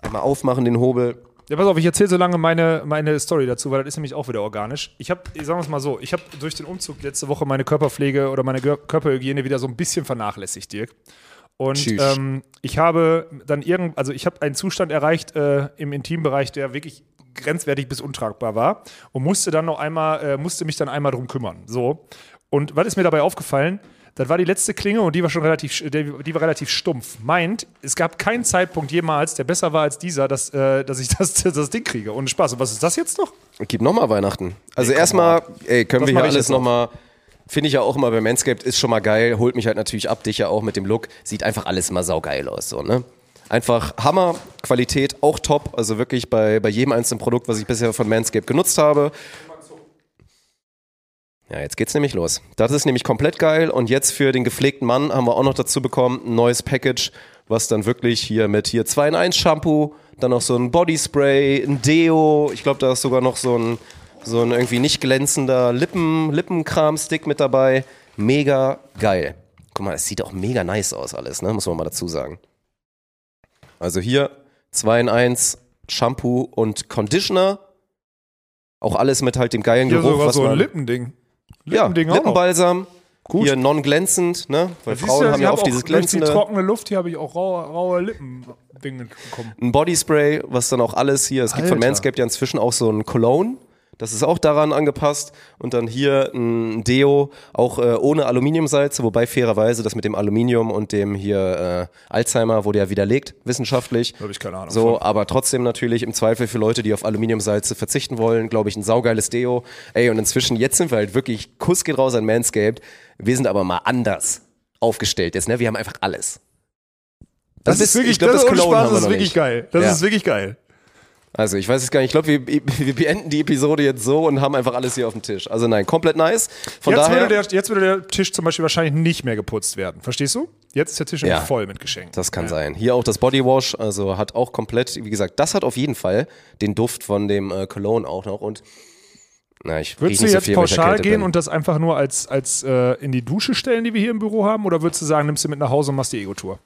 einmal aufmachen, den Hobel. Ja, pass auf, ich erzähle so lange meine, meine Story dazu, weil das ist nämlich auch wieder organisch. Ich habe, sagen wir es mal so, ich habe durch den Umzug letzte Woche meine Körperpflege oder meine Körperhygiene wieder so ein bisschen vernachlässigt, Dirk. Und ähm, ich habe dann irgend, also ich habe einen Zustand erreicht äh, im Intimbereich, der wirklich grenzwertig bis untragbar war und musste dann noch einmal, äh, musste mich dann einmal drum kümmern. So. Und was ist mir dabei aufgefallen? Das war die letzte Klinge und die war schon relativ, die, war relativ stumpf. Meint, es gab keinen Zeitpunkt jemals, der besser war als dieser, dass, äh, dass ich das, das Ding kriege. Ohne Spaß. Und was ist das jetzt noch? Gib nochmal Weihnachten. Also erstmal, ey, können Das wir hier alles jetzt auch. Finde ich ja auch immer bei Manscaped, ist schon mal geil, holt mich halt natürlich ab, dich ja auch mit dem Look, sieht einfach alles immer saugeil aus, so, ne? Einfach Hammer, Qualität auch top, also wirklich bei, bei jedem einzelnen Produkt, was ich bisher von Manscaped genutzt habe. Ja, jetzt geht's nämlich los. Das ist nämlich komplett geil und jetzt für den gepflegten Mann haben wir auch noch dazu bekommen ein neues Package, was dann wirklich hier mit hier 2 in 1 Shampoo, dann noch so ein Bodyspray, ein Deo, ich glaube, da ist sogar noch so ein so ein irgendwie nicht glänzender Lippen Lippenkram-Stick mit dabei. Mega geil. Guck mal, es sieht auch mega nice aus alles, ne? Muss man mal dazu sagen. Also hier 2 in 1 Shampoo und Conditioner. Auch alles mit halt dem geilen Hier Geruch, sogar was so ein man Lippending. ja, Lippending auch noch. Lippenbalsam. Gut. Hier non-glänzend, ne? Weil Siehst Frauen du, haben ja oft auch dieses durch die glänzende. trockene Luft hier habe ich auch raue, raue Lippendinge bekommen. Ein Bodyspray, was dann auch alles hier. Es gibt von Alter. Manscaped ja inzwischen auch so ein Cologne. Das ist auch daran angepasst. Und dann hier ein Deo, auch äh, ohne Aluminiumsalze, wobei fairerweise das mit dem Aluminium und dem hier äh, Alzheimer wurde ja widerlegt, wissenschaftlich. Habe ich keine Ahnung. So, von. aber trotzdem natürlich im Zweifel für Leute, die auf Aluminiumsalze verzichten wollen, glaube ich, ein saugeiles Deo. Ey, und inzwischen, jetzt sind wir halt wirklich, Kuss geht raus an Manscaped. Wir sind aber mal anders aufgestellt jetzt, ne? Wir haben einfach alles. Das, ist wirklich, ich glaub, das, das Spaß, das ist wirklich geil. Das Ja. ist wirklich geil. Also ich weiß es gar nicht. Ich glaube, wir, wir beenden die Episode jetzt so und haben einfach alles hier auf dem Tisch. Also nein, komplett nice. Von Jetzt daher, würde, der, jetzt würde der Tisch zum Beispiel wahrscheinlich nicht mehr geputzt werden. Verstehst du? Jetzt ist der Tisch Ja. voll mit Geschenken. das kann sein. Hier auch das Bodywash, also hat auch komplett, wie gesagt, das hat auf jeden Fall den Duft von dem äh, Cologne auch noch. Und Na, ich Würdest du so jetzt pauschal gehen bin. und das einfach nur als, als äh, in die Dusche stellen, die wir hier im Büro haben? Oder würdest du sagen, nimmst du mit nach Hause und machst die Ego-Tour?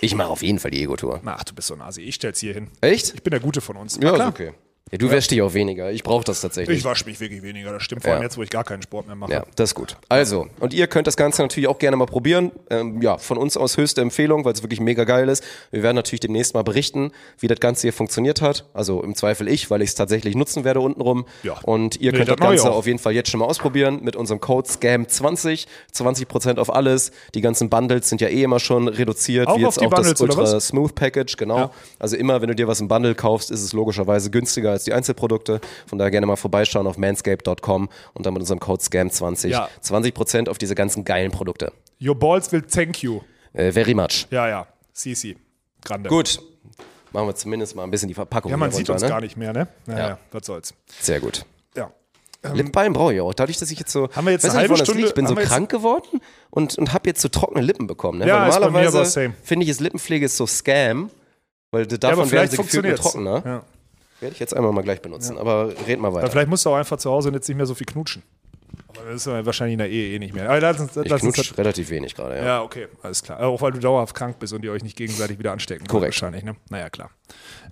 Ich mache auf jeden Fall die Ego-Tour. Ach, du bist so ein Asi. Ich stell's hier hin. Echt? Ich bin der Gute von uns. Ja, klar. ist okay. Ja, du wäschst dich auch weniger. Ich brauche das tatsächlich. Ich wasche mich wirklich weniger, das stimmt. Vor allem Ja. jetzt, wo ich gar keinen Sport mehr mache. Ja, das ist gut. Also, und ihr könnt das Ganze natürlich auch gerne mal probieren. Ähm, ja, von uns aus höchste Empfehlung, weil es wirklich mega geil ist. Wir werden natürlich demnächst mal berichten, wie das Ganze hier funktioniert hat. Also im Zweifel ich, weil ich es tatsächlich nutzen werde untenrum. Ja. Und ihr Nee, könnt das das Ganze auf jeden Fall jetzt schon mal ausprobieren mit unserem Code SCAM20. 20% auf alles. Die ganzen Bundles sind ja eh immer schon reduziert. Auch wie auf jetzt die auch das Bundles, oder Ultra? Smooth Package, genau. Ja. Also immer, wenn du dir was im Bundle kaufst, ist es logischerweise günstiger als die Einzelprodukte. Von daher gerne mal vorbeischauen auf manscape.com und dann mit unserem Code SCAM20 Ja. 20% auf diese ganzen geilen Produkte. Your balls will thank you. Äh, very much. Ja, ja. CC. Grande. Gut. Machen wir zumindest mal ein bisschen die Verpackung Ja, man sieht runter, uns ne? gar nicht mehr, ne? Naja, Ja. was soll's. Sehr gut. Ja. Lippenbalm brauche ich auch. Dadurch, dass ich jetzt so. Haben wir jetzt eine halbe liegt. Stunde- Ich bin so krank geworden und, und habe jetzt so trockene Lippen bekommen. Ne? Ja, normalerweise finde ich, ist Lippenpflege ist so Scam. Weil Ja, davon aber werden sie gefühlt trockener. Ja. Werde ich jetzt einmal mal gleich benutzen. Aber red mal weiter. vielleicht musst du auch einfach zu Hause jetzt nicht mehr so viel knutschen. Aber das ist ja wahrscheinlich in der Ehe eh nicht mehr. Aber lass uns, ich lass uns relativ wenig gerade, ja. Ja, okay, alles klar. Auch weil du dauerhaft krank bist und ihr euch nicht gegenseitig wieder anstecken könnt Korrekt. wahrscheinlich, ne? Naja, klar.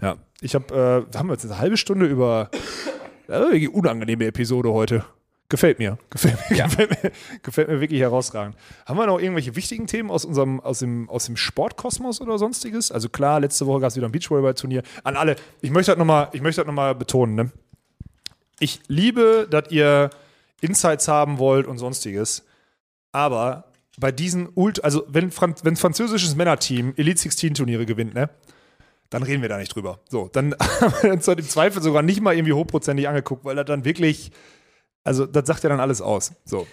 Ja, ich habe, äh, haben wir jetzt eine halbe Stunde über ja, unangenehme Episode heute. Gefällt mir. Gefällt mir, gefällt mir. Gefällt mir wirklich herausragend. Haben wir noch irgendwelche wichtigen Themen aus unserem, aus dem, aus dem Sportkosmos oder sonstiges? Also klar, letzte Woche gab es wieder ein Beachvolleyball-Turnier. An alle, ich möchte das nochmal, ich möchte das noch mal betonen, ne? Ich liebe, dass ihr Insights haben wollt und sonstiges. Aber bei diesen Ult, also wenn, Fran wenn französisches Männerteam Elite 16 Turniere gewinnt, ne? Dann reden wir da nicht drüber. So, dann haben wir uns im Zweifel sogar nicht mal irgendwie hochprozentig angeguckt, weil das dann wirklich, also das sagt ja dann alles aus. So.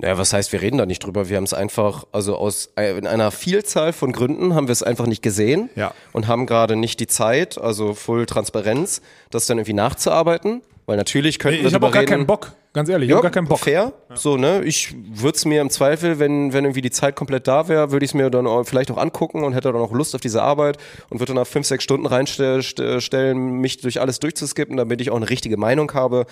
Ja, was heißt, wir reden da nicht drüber? Wir haben es einfach, also aus äh, in einer Vielzahl von Gründen haben wir es einfach nicht gesehen Ja. und haben gerade nicht die Zeit, also Full Transparenz, das dann irgendwie nachzuarbeiten. Weil natürlich könnten wir Ich habe auch gar reden. keinen Bock, ganz ehrlich, ich habe gar keinen Bock. Fair. So, ne? Ich würde es mir im Zweifel, wenn, wenn irgendwie die Zeit komplett da wäre, würde ich es mir dann auch vielleicht auch angucken und hätte dann auch Lust auf diese Arbeit und würde dann nach fünf, sechs Stunden reinstellen, mich durch alles durchzuskippen, damit ich auch eine richtige Meinung habe.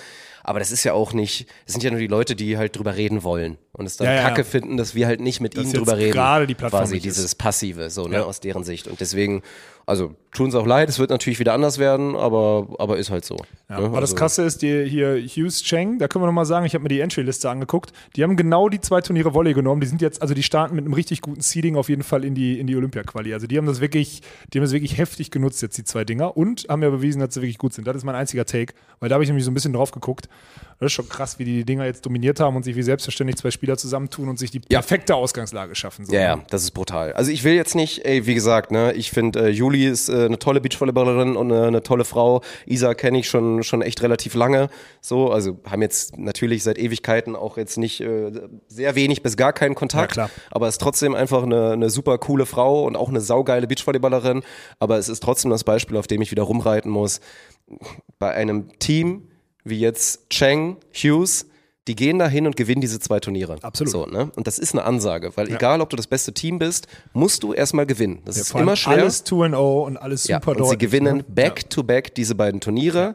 Aber das ist ja auch nicht, es sind ja nur die Leute, die halt drüber reden wollen und es dann Ja, kacke ja. finden, dass wir halt nicht mit ihnen jetzt drüber reden. gerade die Plattform Quasi nicht ist. dieses Passive, so, ne, Ja. aus deren Sicht. Und deswegen, also tun es auch leid, es wird natürlich wieder anders werden, aber, aber ist halt so. Ne? aber das Also- Krasse ist, die, hier Hughes Cheng, da können wir nochmal sagen, ich habe mir die Entry-Liste angeguckt. Die haben genau die zwei Turniere Volley genommen. Die sind jetzt, also die starten mit einem richtig guten Seeding auf jeden Fall in die, in die Olympia-Quali. Also die haben das wirklich, die haben das wirklich heftig genutzt, jetzt die zwei Dinger und haben ja bewiesen, dass sie wirklich gut sind. Das ist mein einziger Take, weil da habe ich nämlich so ein bisschen drauf geguckt. Das ist schon krass, wie die die Dinger jetzt dominiert haben und sich wie selbstverständlich zwei Spieler zusammentun und sich die perfekte Ausgangslage schaffen. So. Ja, ja, das ist brutal. Also ich will jetzt nicht, ey, wie gesagt, ne, ich finde, äh, Juli ist äh, eine tolle Beachvolleyballerin und äh, eine tolle Frau. Isa kenne ich schon schon echt relativ lange. So, also haben jetzt natürlich seit Ewigkeiten auch jetzt nicht äh, sehr wenig bis gar keinen Kontakt. Ja, klar. Aber ist trotzdem einfach eine, eine super coole Frau und auch eine saugeile Beachvolleyballerin. Aber es ist trotzdem das Beispiel, auf dem ich wieder rumreiten muss. Bei einem Team wie jetzt Cheng, Hughes, die gehen da hin und gewinnen diese zwei Turniere. Absolut. So, ne? Und das ist eine Ansage, weil egal, ob du das beste Team bist, musst du erstmal gewinnen. Das ist Vor allem immer schwer. Alles 2-0 und alles ja, super und sie deutlich, gewinnen ne? back-to-back diese beiden Turniere.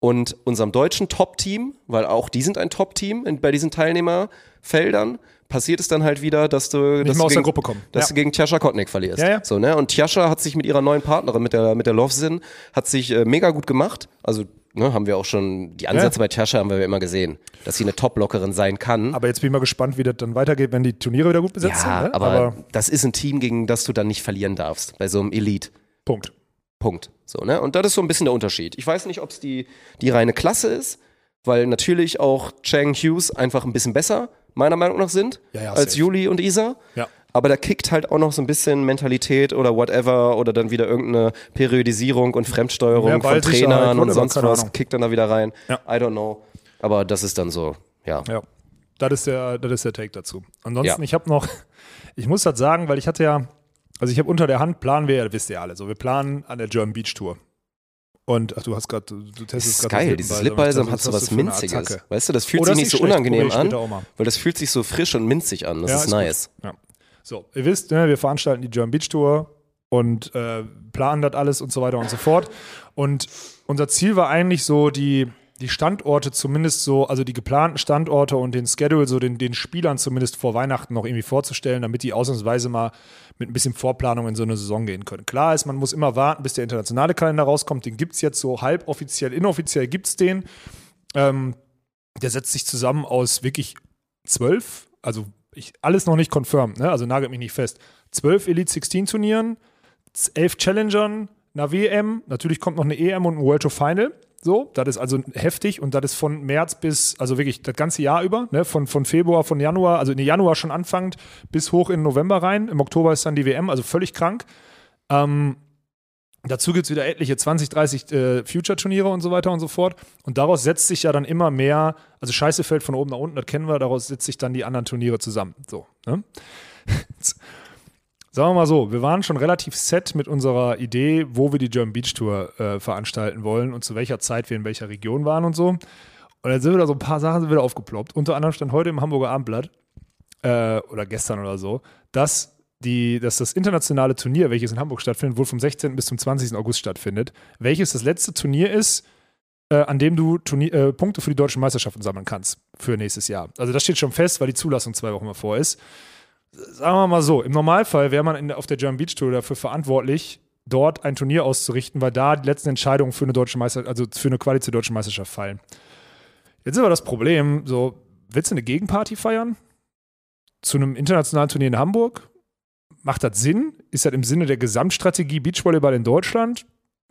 Und unserem deutschen Top-Team, weil auch die sind ein Top-Team bei diesen Teilnehmerfeldern, passiert es dann halt wieder, dass du, dass du aus der gegen, dass Ja. du gegen Tjascha Kotnik verlierst. Ja, ja. So, ne? Und Tjascha hat sich mit ihrer neuen Partnerin, mit der, mit der Lovsin, hat sich äh, mega gut gemacht. Also, ne, haben wir auch schon, die Ansätze bei Tjascha haben wir ja immer gesehen, dass sie eine Top-Lockerin sein kann. Aber jetzt bin ich mal gespannt, wie das dann weitergeht, wenn die Turniere wieder gut besetzt ja, sind. Ne? aber, das ist ein Team, gegen das du dann nicht verlieren darfst, bei so einem Elite. Punkt. Punkt. So, ne? Und das ist so ein bisschen der Unterschied. Ich weiß nicht, ob es die, die reine Klasse ist, weil natürlich auch Chang Hughes einfach ein bisschen besser, meiner Meinung nach, sind, Ja, ja, als safe. Juli und Isa. Ja. Aber da kickt halt auch noch so ein bisschen Mentalität oder whatever oder dann wieder irgendeine Periodisierung und Fremdsteuerung von Trainern und sonst was kickt dann da wieder rein. Ja. I don't know. Aber das ist dann so, ja. Ja, das ist der, das ist der Take dazu. Ansonsten, Ja. ich habe noch, ich muss das sagen, weil ich hatte ja, also ich habe unter der Hand, planen wir ja, wisst ihr alle, so wir planen an der German Beach Tour. Und ach, du hast gerade, du, testest ist gerade geil, dieses Lipbalsam hat so was Minziges. Weißt du, das fühlt Oh, sich nicht so unangenehm an, weil das fühlt sich so frisch und minzig an. Das Ja, ist ist nice. Ja. So, ihr wisst, ne, wir veranstalten die German Beach Tour und äh, planen das alles und so weiter und so fort. Und unser Ziel war eigentlich so, die die Standorte zumindest so, also die geplanten Standorte und den Schedule so den, den Spielern zumindest vor Weihnachten noch irgendwie vorzustellen, damit die ausnahmsweise mal mit ein bisschen Vorplanung in so eine Saison gehen können. Klar ist, man muss immer warten, bis der internationale Kalender rauskommt. Den gibt es jetzt so halb offiziell, inoffiziell gibt es den. Ähm, der setzt sich zusammen aus wirklich zwölf, also ich, alles noch nicht confirmed, ne? also nagelt mich nicht fest. Zwölf Elite 16 Turnieren, elf Challengern, einer WM, natürlich kommt noch eine EM und ein World Tour Final. So, das ist also heftig und das ist von März bis, also wirklich das ganze Jahr über, ne? von, von Februar, von Januar, also in Januar schon anfangend bis hoch in November rein. Im Oktober ist dann die WM, also völlig krank. Ähm, dazu gibt es wieder etliche 20, 30 äh, Future-Turniere und so weiter und so fort. Und daraus setzt sich ja dann immer mehr, also Scheiße fällt von oben nach unten, das kennen wir, daraus setzt sich dann die anderen Turniere zusammen. So, ne? Sagen wir mal so, wir waren schon relativ set mit unserer Idee, wo wir die German Beach Tour äh, veranstalten wollen und zu welcher Zeit wir in welcher Region waren und so. Und dann sind wieder so ein paar Sachen wieder aufgeploppt. Unter anderem stand heute im Hamburger Abendblatt äh, oder gestern oder so, dass, die, dass das internationale Turnier, welches in Hamburg stattfindet, wohl vom 16. bis zum 20. August stattfindet, welches das letzte Turnier ist, äh, an dem du Turnier, äh, Punkte für die deutschen Meisterschaften sammeln kannst für nächstes Jahr. Also das steht schon fest, weil die Zulassung zwei Wochen mal vor ist sagen wir mal so, im Normalfall wäre man in, auf der German Beach Tour dafür verantwortlich, dort ein Turnier auszurichten, weil da die letzten Entscheidungen für eine deutsche Meister, also für eine Quali zur deutschen Meisterschaft fallen. Jetzt ist aber das Problem, so, willst du eine Gegenparty feiern? Zu einem internationalen Turnier in Hamburg? Macht das Sinn? Ist das im Sinne der Gesamtstrategie Beachvolleyball in Deutschland?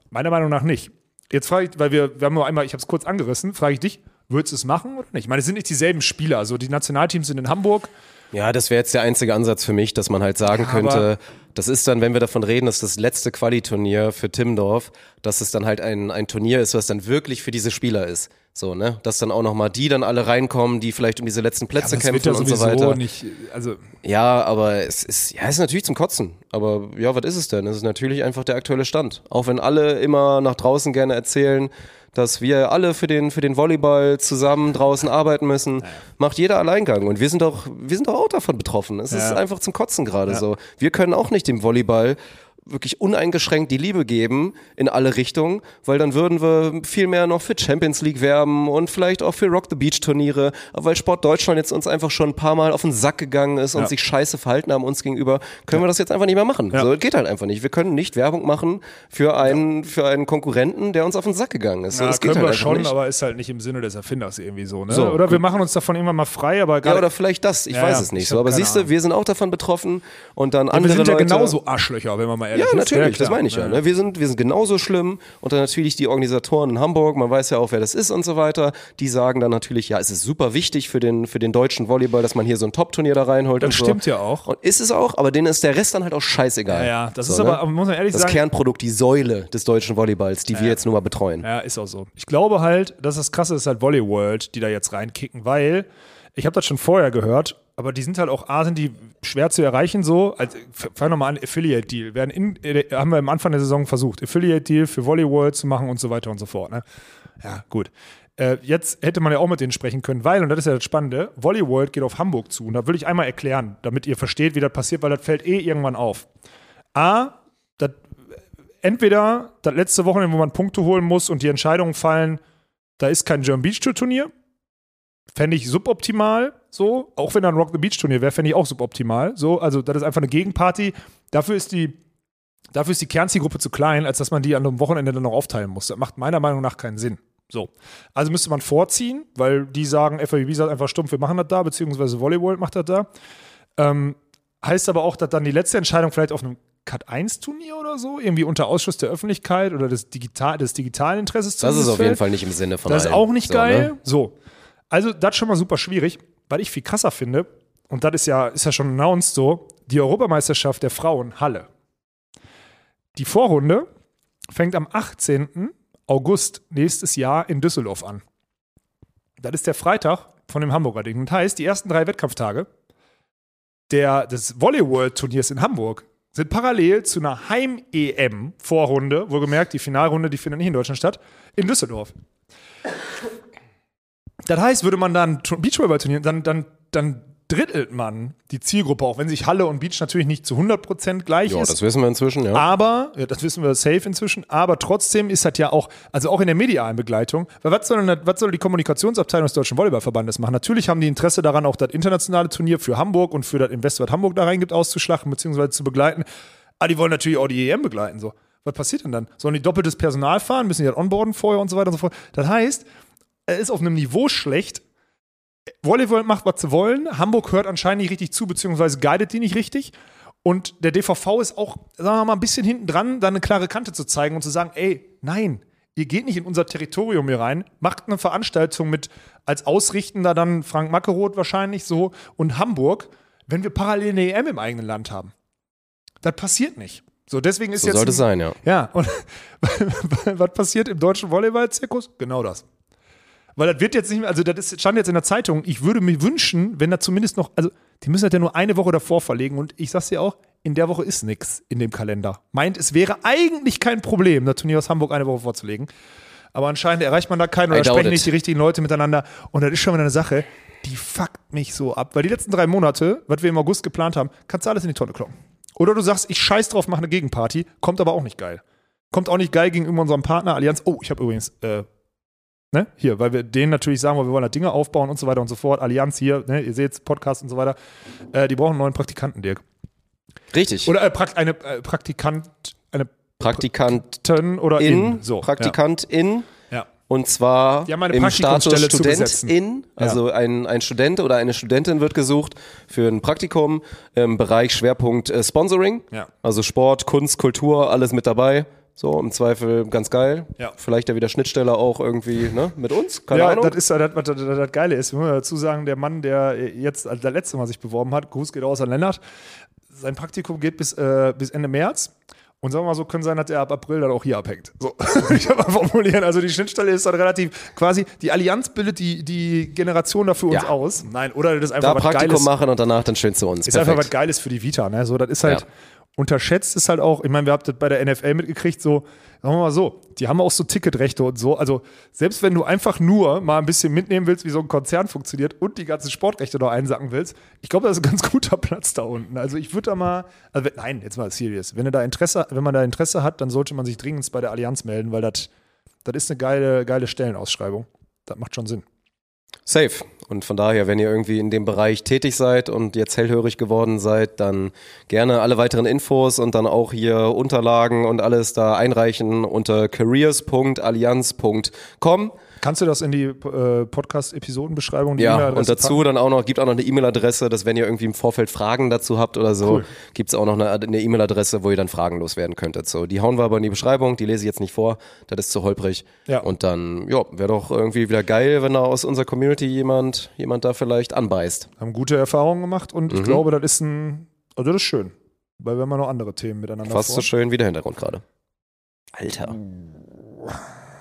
Meiner Meinung nach nicht. Jetzt frage ich, weil wir, wir haben nur einmal, ich habe es kurz angerissen, frage ich dich, würdest du es machen oder nicht? Ich meine, es sind nicht dieselben Spieler. Also die Nationalteams sind in Hamburg, Ja, das wäre jetzt der einzige Ansatz für mich, dass man halt sagen Ja, könnte, das ist dann, wenn wir davon reden, dass das letzte Quali-Turnier für Timmendorf, dass es dann halt ein, ein Turnier ist, was dann wirklich für diese Spieler ist. So, ne? Dass dann auch nochmal die dann alle reinkommen, die vielleicht um diese letzten Plätze wird kämpfen ja und so weiter. nicht, also Ja, aber es ist, ja, es ist natürlich zum Kotzen. Aber ja, was ist es denn? Es ist natürlich einfach der aktuelle Stand. Auch wenn alle immer nach draußen gerne erzählen, dass wir alle für den, für den Volleyball zusammen draußen arbeiten müssen, macht jeder Alleingang. Und wir sind doch, wir sind doch auch davon betroffen. Es ist Ja. einfach zum Kotzen gerade so. Wir können auch nicht dem Volleyball wirklich uneingeschränkt die Liebe geben in alle Richtungen, weil dann würden wir viel mehr noch für Champions League werben und vielleicht auch für Rock the Beach Turniere, aber weil Sport Deutschland jetzt uns einfach schon ein paar Mal auf den Sack gegangen ist und Ja. sich scheiße verhalten haben uns gegenüber, können wir das jetzt einfach nicht mehr machen. Ja. So, geht halt einfach nicht. Wir können nicht Werbung machen für einen, für einen Konkurrenten, der uns auf den Sack gegangen ist. So, Ja, das geht können halt wir schon, nicht. aber ist halt nicht im Sinne des Erfinders irgendwie so, ne? So, oder wir machen uns davon irgendwann mal frei, aber ja, gerade oder vielleicht das, ich Ja, weiß ja, es nicht. ich So, aber siehst du, wir sind auch davon betroffen und dann wir andere sind ja Leute. genauso Arschlöcher, wenn man mal Ja, ist. natürlich, das meine ich ja. Ne? Wir, sind, wir sind genauso schlimm und dann natürlich die Organisatoren in Hamburg, man weiß ja auch, wer das ist und so weiter, die sagen dann natürlich, ja, es ist super wichtig für den, für den deutschen Volleyball, dass man hier so ein Top-Turnier da reinholt. Das und so. stimmt ja auch. Und ist es auch, aber denen ist der Rest dann halt auch scheißegal. Ja, ja, das So, ist ne? aber, muss man ehrlich das sagen, Kernprodukt, die Säule des deutschen Volleyballs, die wir jetzt nur mal betreuen. Ja, ist auch so. Ich glaube halt, dass das krasse ist halt Volley World, die da jetzt reinkicken, weil ich habe das schon vorher gehört, aber die sind halt auch, A, sind die schwer zu erreichen so. Also, f- fang nochmal an, Affiliate Deal. Werden in, äh, haben wir am Anfang der Saison versucht, Affiliate Deal für Volley World zu machen und so weiter und so fort. Ne? Ja, gut. Äh, jetzt hätte man ja auch mit denen sprechen können, weil, und das ist ja das Spannende, Volley World geht auf Hamburg zu. Und da will ich einmal erklären, damit ihr versteht, wie das passiert, weil das fällt eh irgendwann auf. A, das entweder das letzte Wochenende, wo man Punkte holen muss und die Entscheidungen fallen, da ist kein German Beach Tour Turnier. Fände ich suboptimal, so. Auch wenn da ein Rock the Beach Turnier wäre, fände ich auch suboptimal. So, also das ist einfach eine Gegenparty. Dafür ist die, dafür ist die Kernzielgruppe zu klein, als dass man die an einem Wochenende dann noch aufteilen muss. Das macht meiner Meinung nach keinen Sinn. So. Also müsste man vorziehen, weil die sagen, FAB sagt einfach stumpf, wir machen das da, beziehungsweise Volleyball macht das da. Ähm, heißt aber auch, dass dann die letzte Entscheidung vielleicht auf einem Cut 1 Turnier oder so, irgendwie unter Ausschuss der Öffentlichkeit oder des, Digital, des digitalen Interesses Das ist auf jeden fällt. Fall nicht im Sinne von Das ist allen. auch nicht So, geil. Ne? So. Also, das ist schon mal super schwierig, weil ich viel krasser finde, und das ist ja, ist ja schon announced so, die Europameisterschaft der Frauen Halle. Die Vorrunde fängt am 18. August nächstes Jahr in Düsseldorf an. Das ist der Freitag von dem Hamburger Ding. Das heißt, die ersten drei Wettkampftage der, des Volley-World-Turniers in Hamburg sind parallel zu einer Heim-EM-Vorrunde, wohlgemerkt, die Finalrunde, die findet nicht in Deutschland statt, in Düsseldorf. Das heißt, würde man dann Beachvolleyball-Turnier, dann, dann, dann drittelt man die Zielgruppe, auch wenn sich Halle und Beach natürlich nicht zu 100% gleich Ja, ist. das wissen wir inzwischen, ja. Aber, ja, das wissen wir safe inzwischen, aber trotzdem ist das ja auch, also auch in der medialen Begleitung, weil was soll, denn, was soll die Kommunikationsabteilung des Deutschen Volleyballverbandes machen? Natürlich haben die Interesse daran, auch das internationale Turnier für Hamburg und für das Invest, was Hamburg da reingibt, auszuschlachten bzw. zu begleiten. Aber die wollen natürlich auch die EM begleiten. So. Was passiert denn dann? Sollen die doppeltes Personal fahren? Müssen die das onboarden vorher und so weiter und so fort? Das heißt, er ist auf einem Niveau schlecht. Volleyball macht, was sie wollen. Hamburg hört anscheinend nicht richtig zu, beziehungsweise guidet die nicht richtig. Und der DVV ist auch, sagen wir mal, ein bisschen hinten dran, da eine klare Kante zu zeigen und zu sagen, ey, nein, ihr geht nicht in unser Territorium hier rein, macht eine Veranstaltung mit als Ausrichtender dann Frank Mackeroth wahrscheinlich so und Hamburg, wenn wir parallel eine EM im eigenen Land haben. Das passiert nicht. So, deswegen ist so jetzt. sollte ein- es sein, ja. ja, und was passiert im deutschen Volleyball-Zirkus? Genau das. Weil das wird jetzt nicht mehr, also das stand jetzt in der Zeitung, ich würde mir wünschen, wenn da zumindest noch, also die müssen das ja nur eine Woche davor verlegen und ich sag's dir auch, in der Woche ist nichts in dem Kalender. Meint, es wäre eigentlich kein Problem, das Turnier aus Hamburg eine Woche vorzulegen. Aber anscheinend erreicht man da keinen oder sprechen it. nicht die richtigen Leute miteinander. Und das ist schon wieder eine Sache, die fuckt mich so ab. Weil die letzten drei Monate, was wir im August geplant haben, kannst du alles in die Tonne kloppen. Oder du sagst, ich scheiß drauf, mache eine Gegenparty, kommt aber auch nicht geil. Kommt auch nicht geil gegenüber unserem Partner Allianz. Oh, ich habe übrigens, äh, ne, hier, weil wir denen natürlich sagen, wir wollen da Dinge aufbauen und so weiter und so fort. Allianz hier, ne, ihr seht Podcast und so weiter. Äh, die brauchen einen neuen Praktikanten, Dirk. Richtig. Oder äh, Prakt, eine äh, Praktikant, eine Praktikantin, oder in. So, Praktikantin. Ja. Und zwar im Status. Studentin. Also ein, ein Student oder eine Studentin wird gesucht für ein Praktikum im Bereich Schwerpunkt äh, Sponsoring. Ja. Also Sport, Kunst, Kultur, alles mit dabei. So, im Zweifel ganz geil. Ja. Vielleicht ja wieder Schnittstelle auch irgendwie ne, mit uns. Keine ja, Ahnung. das ist ja das, was das, das, das Geile ist. Wir müssen dazu sagen, der Mann, der jetzt als der letzte Mal sich beworben hat, Gruß geht aus an Lennart, sein Praktikum geht bis, äh, bis Ende März. Und sagen wir mal so, können sein, dass er ab April dann auch hier abhängt. So, ich habe mal formulieren. Also die Schnittstelle ist dann relativ quasi, die Allianz bildet die, die Generation da für uns Ja. aus. Nein, oder das ist einfach da was Praktikum Geiles. machen und danach dann schön zu uns. Ist einfach was Perfekt. Geiles für die Vita, ne? So, das ist halt, Ja. Unterschätzt ist halt auch, ich meine, wir habt das bei der NFL mitgekriegt, so, sagen wir mal so, die haben auch so Ticketrechte und so. Also, selbst wenn du einfach nur mal ein bisschen mitnehmen willst, wie so ein Konzern funktioniert und die ganzen Sportrechte noch einsacken willst, ich glaube, das ist ein ganz guter Platz da unten. Also, ich würde da mal, also, nein, jetzt mal serious. Wenn, da Interesse, wenn man da Interesse hat, dann sollte man sich dringend bei der Allianz melden, weil das ist eine geile, geile Stellenausschreibung. Das macht schon Sinn. Safe. Und von daher, wenn ihr irgendwie in dem Bereich tätig seid und jetzt hellhörig geworden seid, dann gerne alle weiteren Infos und dann auch hier Unterlagen und alles da einreichen unter careers.allianz.com. Kannst du das in die äh, Podcast-Episodenbeschreibung? Ja, E-Mail-Adresse und dazu packen? dann auch noch, gibt auch noch eine E-Mail-Adresse, dass wenn ihr irgendwie im Vorfeld Fragen dazu habt oder so, Cool. gibt's auch noch eine E-Mail-Adresse, wo ihr dann Fragen loswerden könntet. So, die hauen wir aber in die Beschreibung, die lese ich jetzt nicht vor, das ist zu holprig. Ja. Und dann, ja, wäre doch irgendwie wieder geil, wenn da aus unserer Community jemand, jemand da vielleicht anbeißt. haben gute Erfahrungen gemacht und Mhm. ich glaube, das ist ein, also das ist schön, weil wir haben noch andere Themen miteinander Fast so vor. schön wie der Hintergrund gerade. Alter.